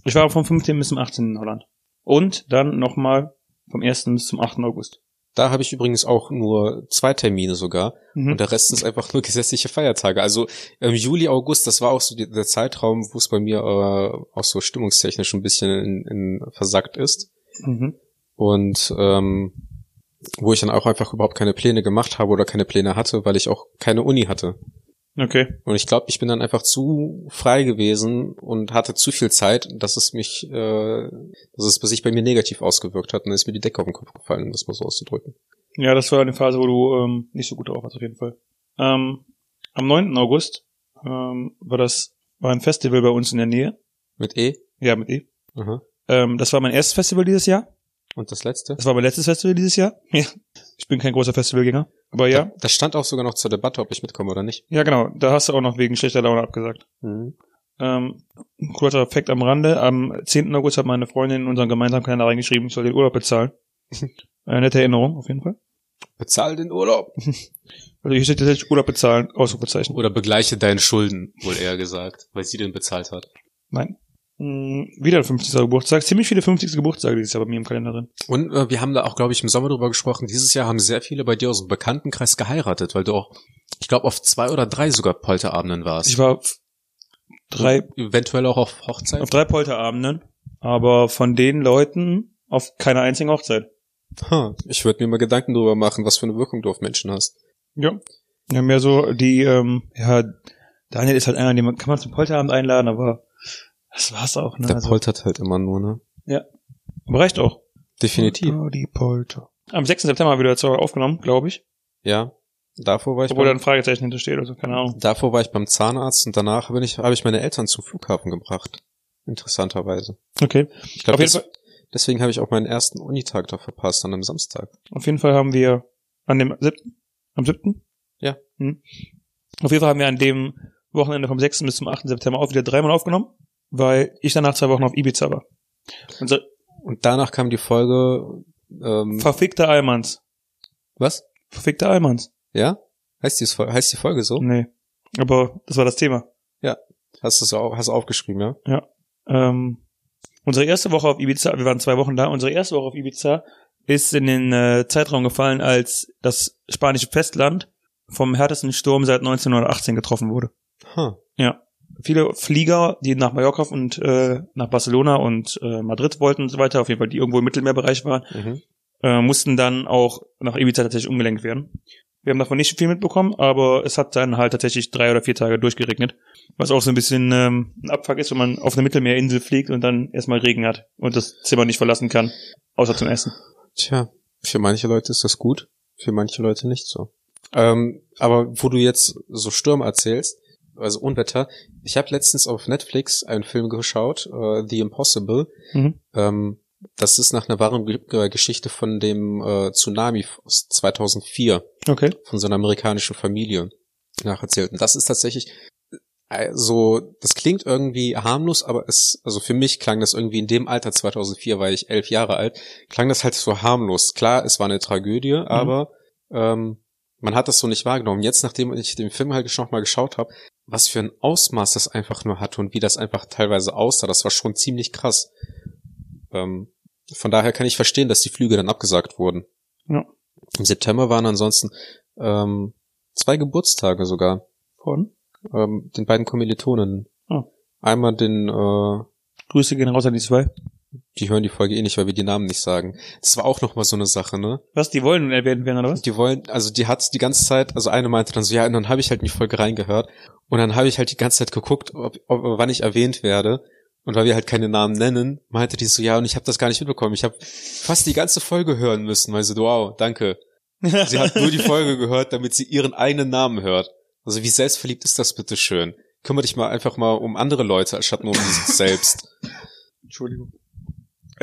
Speaker 1: Ich war vom 15. bis zum 18. in Holland. Und dann nochmal vom 1. bis zum 8. August.
Speaker 2: Da habe ich übrigens auch nur zwei Termine sogar
Speaker 1: Mhm.
Speaker 2: und der Rest ist einfach nur [LAUGHS] gesetzliche Feiertage. Also im Juli, August, das war auch so die, der Zeitraum, wo es bei mir äh, auch so stimmungstechnisch ein bisschen in, in versackt ist.
Speaker 1: Mhm.
Speaker 2: Und ähm, wo ich dann auch einfach überhaupt keine Pläne gemacht habe oder keine Pläne hatte, weil ich auch keine Uni hatte.
Speaker 1: Okay.
Speaker 2: Und ich glaube, ich bin dann einfach zu frei gewesen und hatte zu viel Zeit, dass es mich, äh, dass es sich bei mir negativ ausgewirkt hat und dann ist mir die Decke auf den Kopf gefallen, um das mal so auszudrücken.
Speaker 1: Ja, das war eine Phase, wo du ähm, nicht so gut drauf warst, auf jeden Fall. Ähm, am 9. August ähm, war das war ein Festival bei uns in der Nähe.
Speaker 2: Mit E?
Speaker 1: Ja, mit E.
Speaker 2: Aha.
Speaker 1: Ähm, das war mein erstes Festival dieses Jahr.
Speaker 2: Und das letzte?
Speaker 1: Das war mein letztes Festival dieses Jahr. Ja. Ich bin kein großer Festivalgänger. Aber ja.
Speaker 2: Das stand auch sogar noch zur Debatte, ob ich mitkomme oder nicht.
Speaker 1: Ja, genau. Da hast du auch noch wegen schlechter Laune abgesagt.
Speaker 2: Mhm.
Speaker 1: Ähm, kurzer Fakt am Rande. Am 10. August hat meine Freundin in unseren gemeinsamen Kalender reingeschrieben, ich soll den Urlaub bezahlen. Eine [LAUGHS] nette Erinnerung, auf jeden Fall.
Speaker 2: Bezahl den Urlaub. [LAUGHS]
Speaker 1: Also hier steht tatsächlich Urlaub bezahlen, Ausrufezeichen.
Speaker 2: Oder begleiche deinen Schulden, wohl eher gesagt, weil sie den bezahlt hat.
Speaker 1: Nein. Hm, wieder ein 50. Geburtstag. Ziemlich viele 50. Geburtstage dieses Jahr bei mir im Kalender drin.
Speaker 2: Und äh, wir haben da auch, glaube ich, im Sommer drüber gesprochen. Dieses Jahr haben sehr viele bei dir aus dem Bekanntenkreis geheiratet, weil du auch, ich glaube, auf zwei oder drei sogar Polterabenden warst.
Speaker 1: Ich war auf drei,
Speaker 2: Eventuell auch auf Hochzeit.
Speaker 1: auf drei Polterabenden, aber von den Leuten auf keiner einzigen Hochzeit.
Speaker 2: Ha, ich würde mir mal Gedanken drüber machen, was für eine Wirkung du auf Menschen hast.
Speaker 1: Ja. Ja, mehr so die, ähm, ja, Daniel ist halt einer, den man, kann man zum Polterabend einladen, aber das war's auch, ne?
Speaker 2: Der
Speaker 1: Also,
Speaker 2: poltert halt immer nur, ne?
Speaker 1: aber reicht auch.
Speaker 2: Definitiv.
Speaker 1: Polter, die Polter. Am 6. September haben wir wieder zwei aufgenommen, glaube ich.
Speaker 2: Ja. Davor war ich
Speaker 1: Obwohl da
Speaker 2: beim,
Speaker 1: ein Fragezeichen hintersteht, also keine Ahnung.
Speaker 2: davor war ich beim Zahnarzt und danach bin ich, habe ich meine Eltern zum Flughafen gebracht. Interessanterweise.
Speaker 1: Okay.
Speaker 2: Ich glaube, deswegen habe ich auch meinen ersten Unitag da verpasst an einem Samstag.
Speaker 1: Auf jeden Fall haben wir an dem 7. Am 7.
Speaker 2: Ja.
Speaker 1: Hm. Auf jeden Fall haben wir an dem Wochenende vom 6. bis zum 8. September auch wieder dreimal aufgenommen, weil ich danach zwei Wochen auf Ibiza war. Unser
Speaker 2: Und danach kam die Folge, ähm,
Speaker 1: verfickte Almans.
Speaker 2: was?
Speaker 1: Verfickte Almans.
Speaker 2: Ja? Heißt die, heißt die Folge so?
Speaker 1: Nee. Aber das war das Thema.
Speaker 2: Hast du so, hast du aufgeschrieben, ja?
Speaker 1: Ähm, unsere erste Woche auf Ibiza, wir waren zwei Wochen da, unsere erste Woche auf Ibiza ist in den äh, Zeitraum gefallen, als das spanische Festland vom härtesten Sturm seit 1918 getroffen wurde.
Speaker 2: Ha.
Speaker 1: Viele Flieger, die nach Mallorca und äh, nach Barcelona und äh, Madrid wollten und so weiter, auf jeden Fall die irgendwo im Mittelmeerbereich waren,
Speaker 2: Mhm.
Speaker 1: äh, mussten dann auch nach Ibiza tatsächlich umgelenkt werden. Wir haben davon nicht viel mitbekommen, aber es hat dann halt tatsächlich drei oder vier Tage durchgeregnet. Was auch so ein bisschen ähm, ein Abfuck ist, wenn man auf eine Mittelmeerinsel fliegt und dann erstmal Regen hat und das Zimmer nicht verlassen kann, außer zum Essen.
Speaker 2: Tja, für manche Leute ist das gut, für manche Leute nicht so. Ähm, aber wo du jetzt so Sturm erzählst, also Unwetter, ich habe letztens auf Netflix einen Film geschaut, äh, The Impossible.
Speaker 1: Mhm.
Speaker 2: Ähm, das ist nach einer wahren äh, Geschichte von dem äh, Tsunami aus 2004
Speaker 1: Okay.
Speaker 2: von so einer amerikanischen Familie nacherzählt. Und das ist tatsächlich also, das klingt irgendwie harmlos, aber es, also für mich klang das irgendwie in dem Alter 2004, war ich elf Jahre alt, klang das halt so harmlos. Klar, es war eine Tragödie, aber ähm, man hat das so nicht wahrgenommen. Jetzt, nachdem ich den Film halt noch mal geschaut habe, was für ein Ausmaß das einfach nur hatte und wie das einfach teilweise aussah, das war schon ziemlich krass. Ähm, von daher kann ich verstehen, dass die Flüge dann abgesagt wurden.
Speaker 1: Ja.
Speaker 2: Im September waren ansonsten ähm, zwei Geburtstage sogar
Speaker 1: Von?
Speaker 2: ähm, den beiden Kommilitonen.
Speaker 1: Oh.
Speaker 2: Einmal den, äh,
Speaker 1: Grüße gehen raus an die zwei.
Speaker 2: Die hören die Folge eh nicht, weil wir die Namen nicht sagen. Das war auch noch mal so eine Sache, ne?
Speaker 1: Was, die wollen erwähnt werden, oder was?
Speaker 2: Die wollen, also die hat's die ganze Zeit, also eine meinte dann so, ja, und dann habe ich halt in die Folge reingehört und dann habe ich halt die ganze Zeit geguckt, ob, ob, wann ich erwähnt werde Und weil wir halt keine Namen nennen, meinte die so, ja, und ich habe das gar nicht mitbekommen. Ich habe fast die ganze Folge hören müssen. Weil so, wow, danke. [LAUGHS] Sie hat nur die Folge gehört, damit sie ihren eigenen Namen hört. Also wie selbstverliebt ist das bitte schön? Kümmere dich mal einfach mal um andere Leute, anstatt nur um sich selbst.
Speaker 1: Entschuldigung.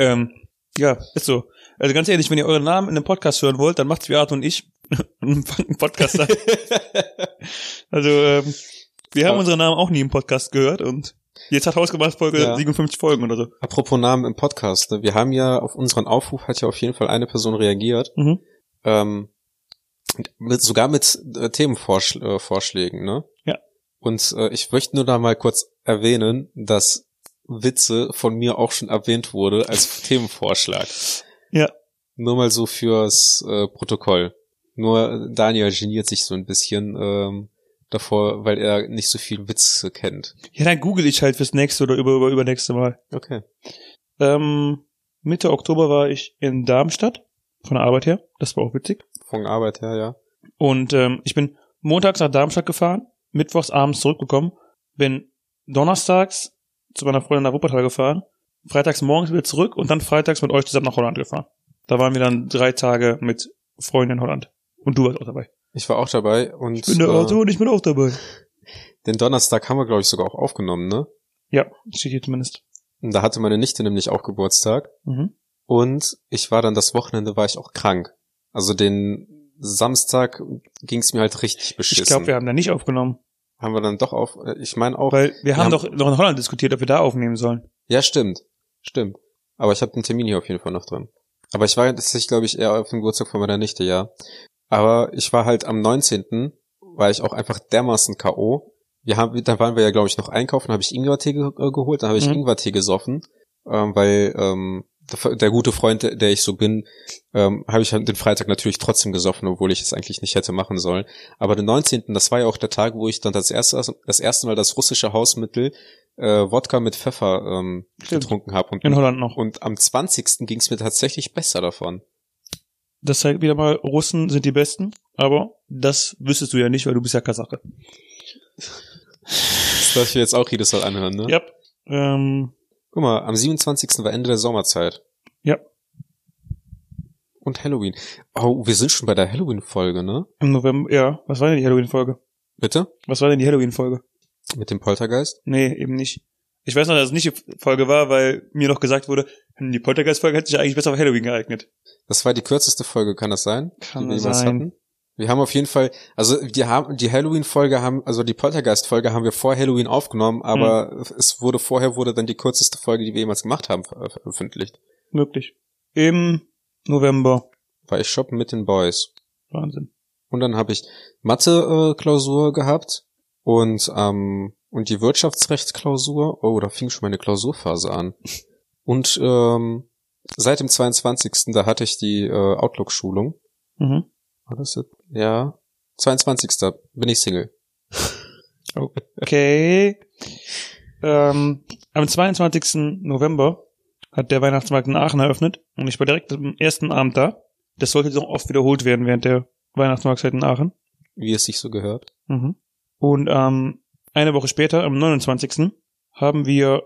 Speaker 1: Ähm, ja, ist so. Also ganz ehrlich, wenn ihr euren Namen in einem Podcast hören wollt, dann macht's wie Arthur und ich [LAUGHS] und fangt einen Podcast an. [LAUGHS] also, ähm, wir haben
Speaker 2: Aber-
Speaker 1: unsere Namen auch nie im Podcast gehört und jetzt hat Hausgemacht Folge
Speaker 2: Ja.
Speaker 1: 57 Folgen oder so.
Speaker 2: Apropos Namen im Podcast, ne? wir haben ja auf unseren Aufruf hat ja auf jeden Fall eine Person reagiert,
Speaker 1: Mhm.
Speaker 2: ähm, mit, sogar mit äh, Themenvorschlägen, äh, ne?
Speaker 1: Ja.
Speaker 2: Und äh, ich möchte nur da mal kurz erwähnen, dass Witze von mir auch schon erwähnt wurde als [LAUGHS] Themenvorschlag.
Speaker 1: Ja.
Speaker 2: Nur mal so fürs äh, Protokoll. Nur Daniel geniert sich so ein bisschen ähm, davor, weil er nicht so viel Witze kennt.
Speaker 1: Ja, dann google ich halt fürs nächste oder über, über übernächste Mal.
Speaker 2: Okay.
Speaker 1: Ähm, Mitte Oktober war ich in Darmstadt, von der Arbeit her. Das war auch witzig.
Speaker 2: Von Arbeit her, ja.
Speaker 1: Und ähm, ich bin montags nach Darmstadt gefahren, mittwochs abends zurückgekommen, bin donnerstags zu meiner Freundin nach Wuppertal gefahren, freitags morgens wieder zurück und dann freitags mit euch zusammen nach Holland gefahren. Da waren wir dann drei Tage mit Freunden in Holland. Und du warst auch dabei.
Speaker 2: Ich war auch dabei und
Speaker 1: Ich bin der
Speaker 2: äh,
Speaker 1: Arthur und ich bin auch dabei.
Speaker 2: den Donnerstag haben wir, glaube ich, sogar auch aufgenommen, ne?
Speaker 1: Ja, steht hier zumindest.
Speaker 2: Und da hatte meine Nichte nämlich auch Geburtstag.
Speaker 1: Mhm.
Speaker 2: Und ich war dann das Wochenende, war ich auch krank. Also den Samstag ging es mir halt richtig beschissen.
Speaker 1: Ich glaube, wir haben da nicht aufgenommen.
Speaker 2: Haben wir dann doch auf, äh, ich meine auch,
Speaker 1: Weil wir haben
Speaker 2: haben-
Speaker 1: doch noch in Holland diskutiert, ob wir da aufnehmen sollen.
Speaker 2: ja stimmt, stimmt. Aber ich habe den Termin hier auf jeden Fall noch drin. Aber ich war tatsächlich, glaube ich, eher auf dem Geburtstag von meiner Nichte, ja. Aber ich war halt am 19., war ich auch einfach dermaßen K.O. Wir haben, da waren wir ja, glaube ich, noch einkaufen, habe ich Ingwertee ge äh, geholt, dann habe ich
Speaker 1: Mhm.
Speaker 2: Ingwertee gesoffen, ähm, weil ähm, der, gute Freund, der, ich so bin, ähm, habe ich halt den Freitag natürlich trotzdem gesoffen, obwohl ich es eigentlich nicht hätte machen sollen. Aber den 19., das war ja auch der Tag, wo ich dann das erste, das erste Mal das russische Hausmittel äh, Wodka mit Pfeffer ähm,
Speaker 1: Stimmt.
Speaker 2: getrunken habe. Und,
Speaker 1: In Holland noch.
Speaker 2: und am 20. ging es mir tatsächlich besser davon.
Speaker 1: Das zeigt wieder mal, Russen sind die Besten, aber das wüsstest du ja nicht, weil du bist ja Kasache.
Speaker 2: Das darf ich jetzt auch jedes Mal anhören, ne?
Speaker 1: Ja. Ähm,
Speaker 2: Guck mal, am 27. war Ende der Sommerzeit.
Speaker 1: Ja.
Speaker 2: Und Halloween. Oh, wir sind schon bei der Halloween-Folge, ne?
Speaker 1: Im November, ja. Was war denn die Halloween-Folge?
Speaker 2: Bitte?
Speaker 1: Was war denn die Halloween-Folge?
Speaker 2: Mit dem Poltergeist?
Speaker 1: Nee, eben nicht. Ich weiß noch, dass es nicht die Folge war, weil mir noch gesagt wurde, hm, die Poltergeist-Folge hätte sich eigentlich besser auf Halloween geeignet.
Speaker 2: Das war die kürzeste Folge, kann das sein?
Speaker 1: Kann
Speaker 2: die
Speaker 1: sein.
Speaker 2: hatten? Wir haben auf jeden Fall, also die haben die Halloween-Folge haben, also die Poltergeist-Folge haben wir vor Halloween aufgenommen, aber
Speaker 1: Hm.
Speaker 2: es wurde vorher wurde dann die kürzeste Folge, die wir jemals gemacht haben, ver- veröffentlicht.
Speaker 1: Möglich. Im November.
Speaker 2: War ich shoppen mit den Boys.
Speaker 1: Wahnsinn.
Speaker 2: Und dann habe ich Mathe-Klausur gehabt und ähm, und die Wirtschaftsrechtsklausur. Oh, da fing schon meine Klausurphase an. [LAUGHS] Und ähm, seit dem 22. da hatte ich die äh, Outlook-Schulung.
Speaker 1: Mhm.
Speaker 2: War das jetzt? Ja. 22. bin ich Single. [LAUGHS]
Speaker 1: Okay. ähm, am 22. November hat der Weihnachtsmarkt in Aachen eröffnet und ich war direkt am ersten Abend da. Das sollte doch oft wiederholt werden während der Weihnachtsmarktzeit in Aachen.
Speaker 2: Wie es sich so gehört.
Speaker 1: Mhm. Und ähm, eine Woche später, am 29. haben wir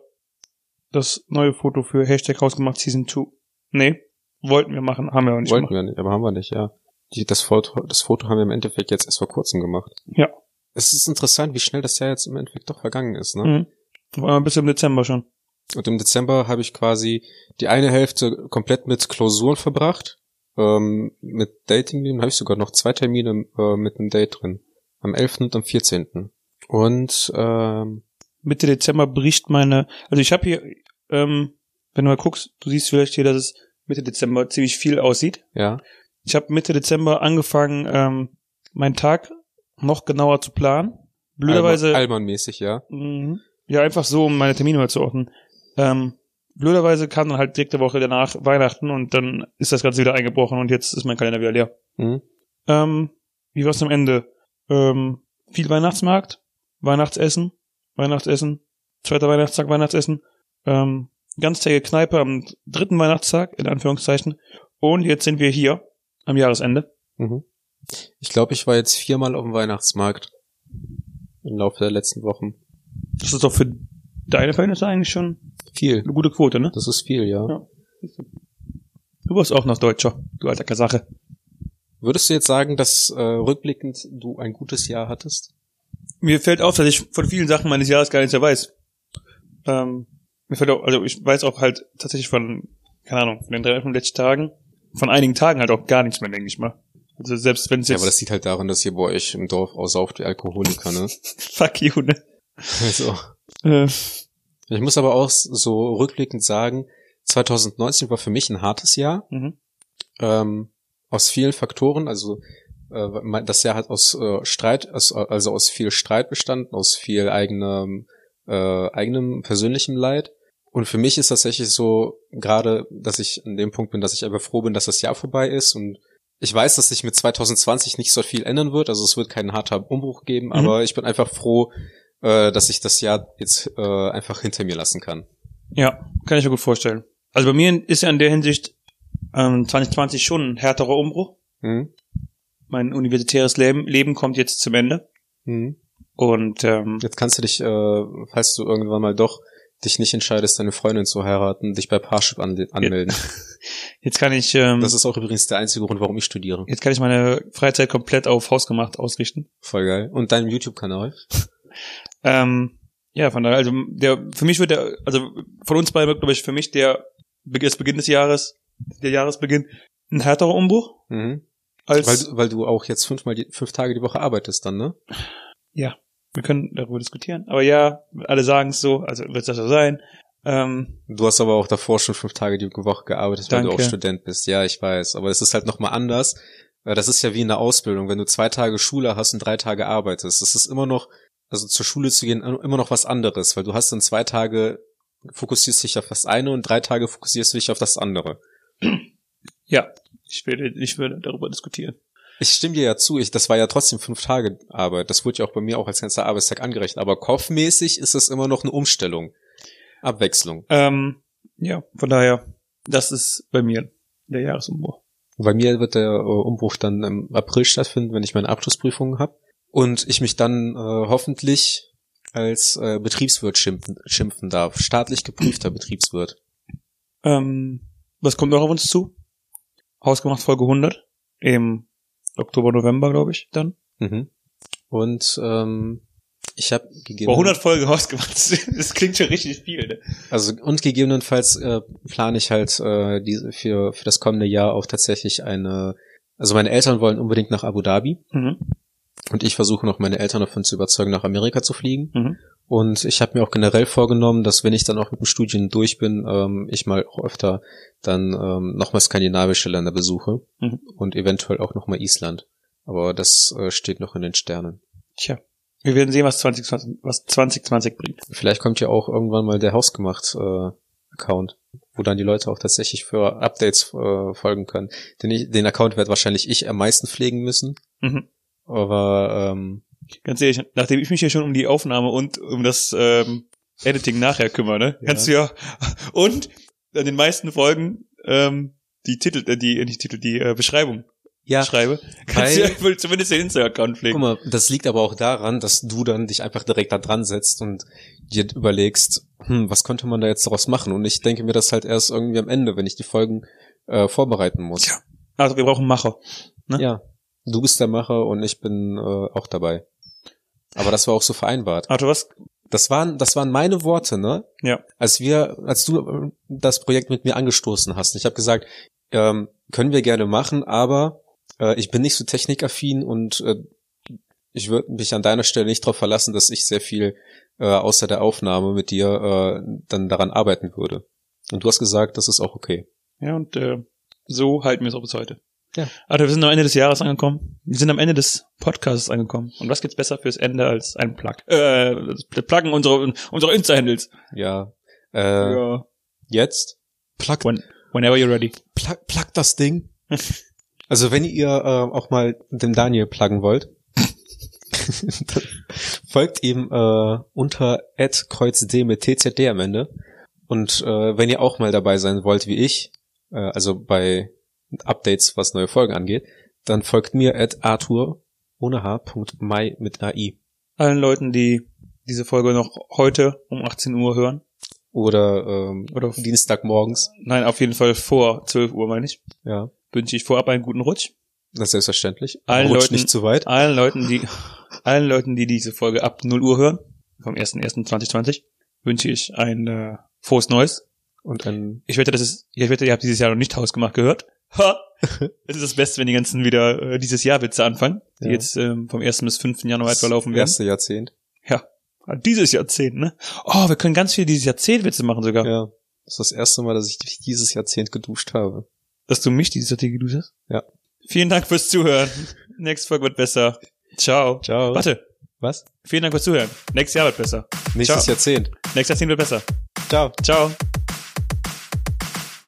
Speaker 1: das neue Foto für Hashtag Hausgemacht Season 2. Nee, wollten wir machen, haben wir aber nicht
Speaker 2: Wollten
Speaker 1: gemacht.
Speaker 2: wir nicht, aber haben wir nicht, ja. Die, das, Foto, das Foto haben wir im Endeffekt jetzt erst vor kurzem gemacht.
Speaker 1: Ja.
Speaker 2: Es ist interessant, wie schnell das Jahr jetzt im Endeffekt doch vergangen ist, ne?
Speaker 1: Mhm. War mal bis im Dezember schon.
Speaker 2: Und im Dezember habe ich quasi die eine Hälfte komplett mit Klausuren verbracht. Ähm, mit Datingleben habe ich sogar noch zwei Termine äh, mit einem Date drin. Am 11. und am 14. Und ähm,
Speaker 1: Mitte Dezember bricht meine, also ich habe hier, ähm, wenn du mal guckst, du siehst vielleicht hier, dass es Mitte Dezember ziemlich viel aussieht.
Speaker 2: ja,
Speaker 1: Ich habe Mitte Dezember angefangen, ähm, meinen Tag noch genauer zu planen. Blöderweise,
Speaker 2: Allmann-mäßig, ja.
Speaker 1: Mhm. ja, einfach so, um meine Termine mal zu ordnen. Ähm, blöderweise kam dann halt direkt eine Woche danach Weihnachten und dann ist das Ganze wieder eingebrochen und jetzt ist mein Kalender wieder leer.
Speaker 2: Mhm.
Speaker 1: Ähm, wie war's am Ende? Ähm, viel Weihnachtsmarkt, Weihnachtsessen, Weihnachtsessen, zweiter Weihnachtstag, Weihnachtsessen, ähm, ganztägige Kneipe am dritten Weihnachtstag, in Anführungszeichen. Und jetzt sind wir hier am Jahresende.
Speaker 2: Mhm. Ich glaube, ich war jetzt viermal auf dem Weihnachtsmarkt im Laufe der letzten Wochen.
Speaker 1: Das ist doch für deine Verhältnisse eigentlich schon.
Speaker 2: Viel.
Speaker 1: Eine gute Quote, ne?
Speaker 2: Das ist viel, ja.
Speaker 1: Ja. Du warst auch noch Deutscher, du alter Kasache.
Speaker 2: Würdest du jetzt sagen, dass äh, rückblickend du ein gutes Jahr hattest?
Speaker 1: Mir fällt auf, dass ich von vielen Sachen meines Jahres gar nichts mehr weiß. Ähm, mir fällt auch, also ich weiß auch halt tatsächlich von, keine Ahnung, von den drei von den letzten Tagen, von einigen Tagen halt auch gar nichts mehr, denke ich mal. Also selbst wenn es
Speaker 2: Ja,
Speaker 1: jetzt
Speaker 2: aber das liegt halt daran, dass ihr bei euch im Dorf aussauft wie Alkoholiker, ne? [LAUGHS]
Speaker 1: fuck you, ne?
Speaker 2: Also.
Speaker 1: Äh,
Speaker 2: Ich muss aber auch so rückblickend sagen, 2019 war für mich ein hartes Jahr.
Speaker 1: mhm.
Speaker 2: Ähm, aus vielen Faktoren, also äh, das Jahr hat aus äh, Streit, aus, also aus viel Streit bestanden, aus viel eigenem, äh, eigenem persönlichem Leid. Und für mich ist tatsächlich so, gerade, dass ich an dem Punkt bin, dass ich einfach froh bin, dass das Jahr vorbei ist und ich weiß, dass sich mit 2020 nicht so viel ändern wird, also es wird keinen harter Umbruch geben, aber ich bin einfach froh, äh, dass ich das Jahr jetzt äh, einfach hinter mir lassen kann.
Speaker 1: Ja, kann ich mir gut vorstellen. Also bei mir ist ja in der Hinsicht ähm, 2020 schon ein härterer Umbruch.
Speaker 2: Hm?
Speaker 1: Mein universitäres Leben, Leben kommt jetzt zum Ende.
Speaker 2: Hm?
Speaker 1: Und ähm,
Speaker 2: Jetzt kannst du dich, äh, falls du irgendwann mal doch dich nicht entscheidest, deine Freundin zu heiraten, dich bei Parship an anmelden. [LAUGHS]
Speaker 1: jetzt kann ich ähm,
Speaker 2: Das ist auch übrigens der einzige Grund, warum ich studiere.
Speaker 1: jetzt kann ich meine Freizeit komplett auf hausgemacht ausrichten.
Speaker 2: Voll geil. Und deinem YouTube-Kanal? [LAUGHS]
Speaker 1: Ähm, ja, von daher, also der für mich wird der, also von uns beiden wird, glaube ich, für mich der das Beginn des Jahres, der Jahresbeginn, ein härterer Umbruch
Speaker 2: Mhm.
Speaker 1: als
Speaker 2: Weil, du- weil du auch jetzt fünfmal die, fünf Tage die Woche arbeitest dann, ne?
Speaker 1: ja. Wir können darüber diskutieren. Aber ja, alle sagen es so, also wird das so sein. Ähm,
Speaker 2: Du hast aber auch davor schon fünf Tage die Woche gearbeitet, weil du
Speaker 1: Danke.
Speaker 2: auch Student bist. Ja, ich weiß. Aber es ist halt nochmal anders. Äh, Das ist ja wie in der Ausbildung. Wenn du zwei Tage Schule hast und drei Tage arbeitest, das ist immer noch, also zur Schule zu gehen, immer noch was anderes, weil du hast dann zwei Tage, fokussierst dich auf das eine und drei Tage fokussierst du dich auf das andere.
Speaker 1: ja, ich würde, ich würde darüber diskutieren.
Speaker 2: Ich stimme dir ja zu, ich, das war ja trotzdem fünf Tage Arbeit. Das wurde ja auch bei mir auch als ganzer Arbeitstag angerechnet. Aber kopfmäßig ist es immer noch eine Umstellung. Abwechslung.
Speaker 1: Ähm, ja, von daher, das ist bei mir der Jahresumbruch.
Speaker 2: Bei mir wird der äh, Umbruch dann im April stattfinden, wenn ich meine Abschlussprüfungen habe. Und ich mich dann äh, hoffentlich als äh, Betriebswirt schimpfen, schimpfen darf. Staatlich geprüfter Betriebswirt.
Speaker 1: Ähm, was kommt noch auf uns zu? Hausgemacht Folge 100 im Oktober, November, glaube ich, dann.
Speaker 2: Mhm. Und ähm, ich habe gegeben.
Speaker 1: Vor 100 Folgen hausgemacht. [LAUGHS] Das klingt schon richtig viel, ne?
Speaker 2: Also und gegebenenfalls äh, plane ich halt äh, diese für für das kommende Jahr auch tatsächlich eine. Also meine Eltern wollen unbedingt nach Abu Dhabi
Speaker 1: Mhm.
Speaker 2: und ich versuche noch meine Eltern davon zu überzeugen, nach Amerika zu fliegen.
Speaker 1: Mhm.
Speaker 2: Und ich habe mir auch generell vorgenommen, dass wenn ich dann auch mit dem Studien durch bin, ähm, ich mal auch öfter dann ähm, nochmal skandinavische Länder besuche
Speaker 1: Mhm.
Speaker 2: und eventuell auch nochmal Island. Aber das äh, steht noch in den Sternen.
Speaker 1: Tja. Wir werden sehen, was 2020, was 2020 bringt.
Speaker 2: Vielleicht kommt ja auch irgendwann mal der Hausgemacht äh, Account, wo dann die Leute auch tatsächlich für Updates äh, folgen können. Den, ich, den Account werde wahrscheinlich ich am meisten pflegen müssen.
Speaker 1: Mhm.
Speaker 2: Aber ähm,
Speaker 1: Ganz ehrlich, nachdem ich mich hier schon um die Aufnahme und um das ähm, Editing nachher kümmere, ne?
Speaker 2: Ja.
Speaker 1: Kannst du ja. [LAUGHS] Und in den meisten Folgen ähm, die Titel, äh, die, nicht Titel, die äh, Beschreibung
Speaker 2: ja,
Speaker 1: schreibe, kannst du
Speaker 2: weil-
Speaker 1: ja wohl zumindest den Insta-Account pflegen.
Speaker 2: Guck mal, das liegt aber auch daran, dass du dann dich einfach direkt da dran setzt und dir überlegst, hm, was könnte man da jetzt daraus machen? Und ich denke mir das halt erst irgendwie am Ende, wenn ich die Folgen äh, vorbereiten muss.
Speaker 1: Tja. Also wir brauchen Macher. ne?
Speaker 2: Ja, du bist der Macher und ich bin äh, auch dabei. Aber das war auch so vereinbart.
Speaker 1: Arthur, was?
Speaker 2: Das waren, das waren meine Worte, ne?
Speaker 1: Ja.
Speaker 2: Als wir, als du äh, das Projekt mit mir angestoßen hast. Ich habe gesagt, ähm, können wir gerne machen, aber äh, ich bin nicht so technikaffin und äh, ich würde mich an deiner Stelle nicht darauf verlassen, dass ich sehr viel äh, außer der Aufnahme mit dir äh, dann daran arbeiten würde. Und du hast gesagt, das ist auch okay.
Speaker 1: Ja, und äh, so halten wir es auch bis heute.
Speaker 2: Ja.
Speaker 1: Arthur, wir sind am Ende des Jahres angekommen. Wir sind am Ende des Podcasts angekommen. Und was gibt's besser fürs Ende als ein Plug? Äh, das Pluggen unserer, unserer Insta-Handles.
Speaker 2: Ja. Äh,
Speaker 1: Ja.
Speaker 2: Jetzt plug,
Speaker 1: When, whenever you're ready.
Speaker 2: plug, plug das Ding. [LAUGHS] Also wenn ihr äh, auch mal den Daniel pluggen wollt, [LAUGHS] folgt ihm äh, unter @kreuzdm mit tzd am Ende. Und äh, wenn ihr auch mal dabei sein wollt wie ich, äh, also bei Updates, was neue Folgen angeht, dann folgt mir at arthur ohne h. mai mit ai.
Speaker 1: Allen Leuten, die diese Folge noch heute um 18 Uhr hören.
Speaker 2: oder, ähm,
Speaker 1: Oder-
Speaker 2: Dienstagmorgens.
Speaker 1: Nein, auf jeden Fall vor 12 Uhr, meine ich.
Speaker 2: Ja,
Speaker 1: Wünsche ich vorab einen guten Rutsch.
Speaker 2: das ist selbstverständlich.
Speaker 1: Allen
Speaker 2: Rutscht
Speaker 1: Leuten-
Speaker 2: nicht zu weit.
Speaker 1: Allen Leuten, die, allen Leuten, die diese Folge ab 0 Uhr hören, vom 1.1.2020, wünsche ich ein äh, frohes Neues.
Speaker 2: Und ein,
Speaker 1: Ich wette, das ist, ich wette, ihr habt dieses Jahr noch nicht hausgemacht gehört. Ha! Das ist das Beste, wenn die ganzen wieder äh, dieses Jahr Witze anfangen, die
Speaker 2: Ja.
Speaker 1: jetzt ähm, vom 1. bis 5. Januar etwa laufen werden.
Speaker 2: erste Jahrzehnt.
Speaker 1: Ja, dieses Jahrzehnt, ne? Oh, wir können ganz viel dieses Jahrzehnt Witze machen sogar.
Speaker 2: Ja. Das ist das erste Mal, dass ich dieses Jahrzehnt geduscht habe.
Speaker 1: Dass du mich dieses Jahrzehnt geduscht hast?
Speaker 2: Ja.
Speaker 1: Vielen Dank fürs Zuhören. Nächste Folge wird besser. Ciao.
Speaker 2: Ciao.
Speaker 1: Warte.
Speaker 2: Was?
Speaker 1: Vielen Dank fürs Zuhören. Nächstes Jahr wird besser.
Speaker 2: Nächstes
Speaker 1: Ciao.
Speaker 2: Jahrzehnt.
Speaker 1: Nächstes Jahrzehnt wird besser.
Speaker 2: Ciao.
Speaker 1: Ciao.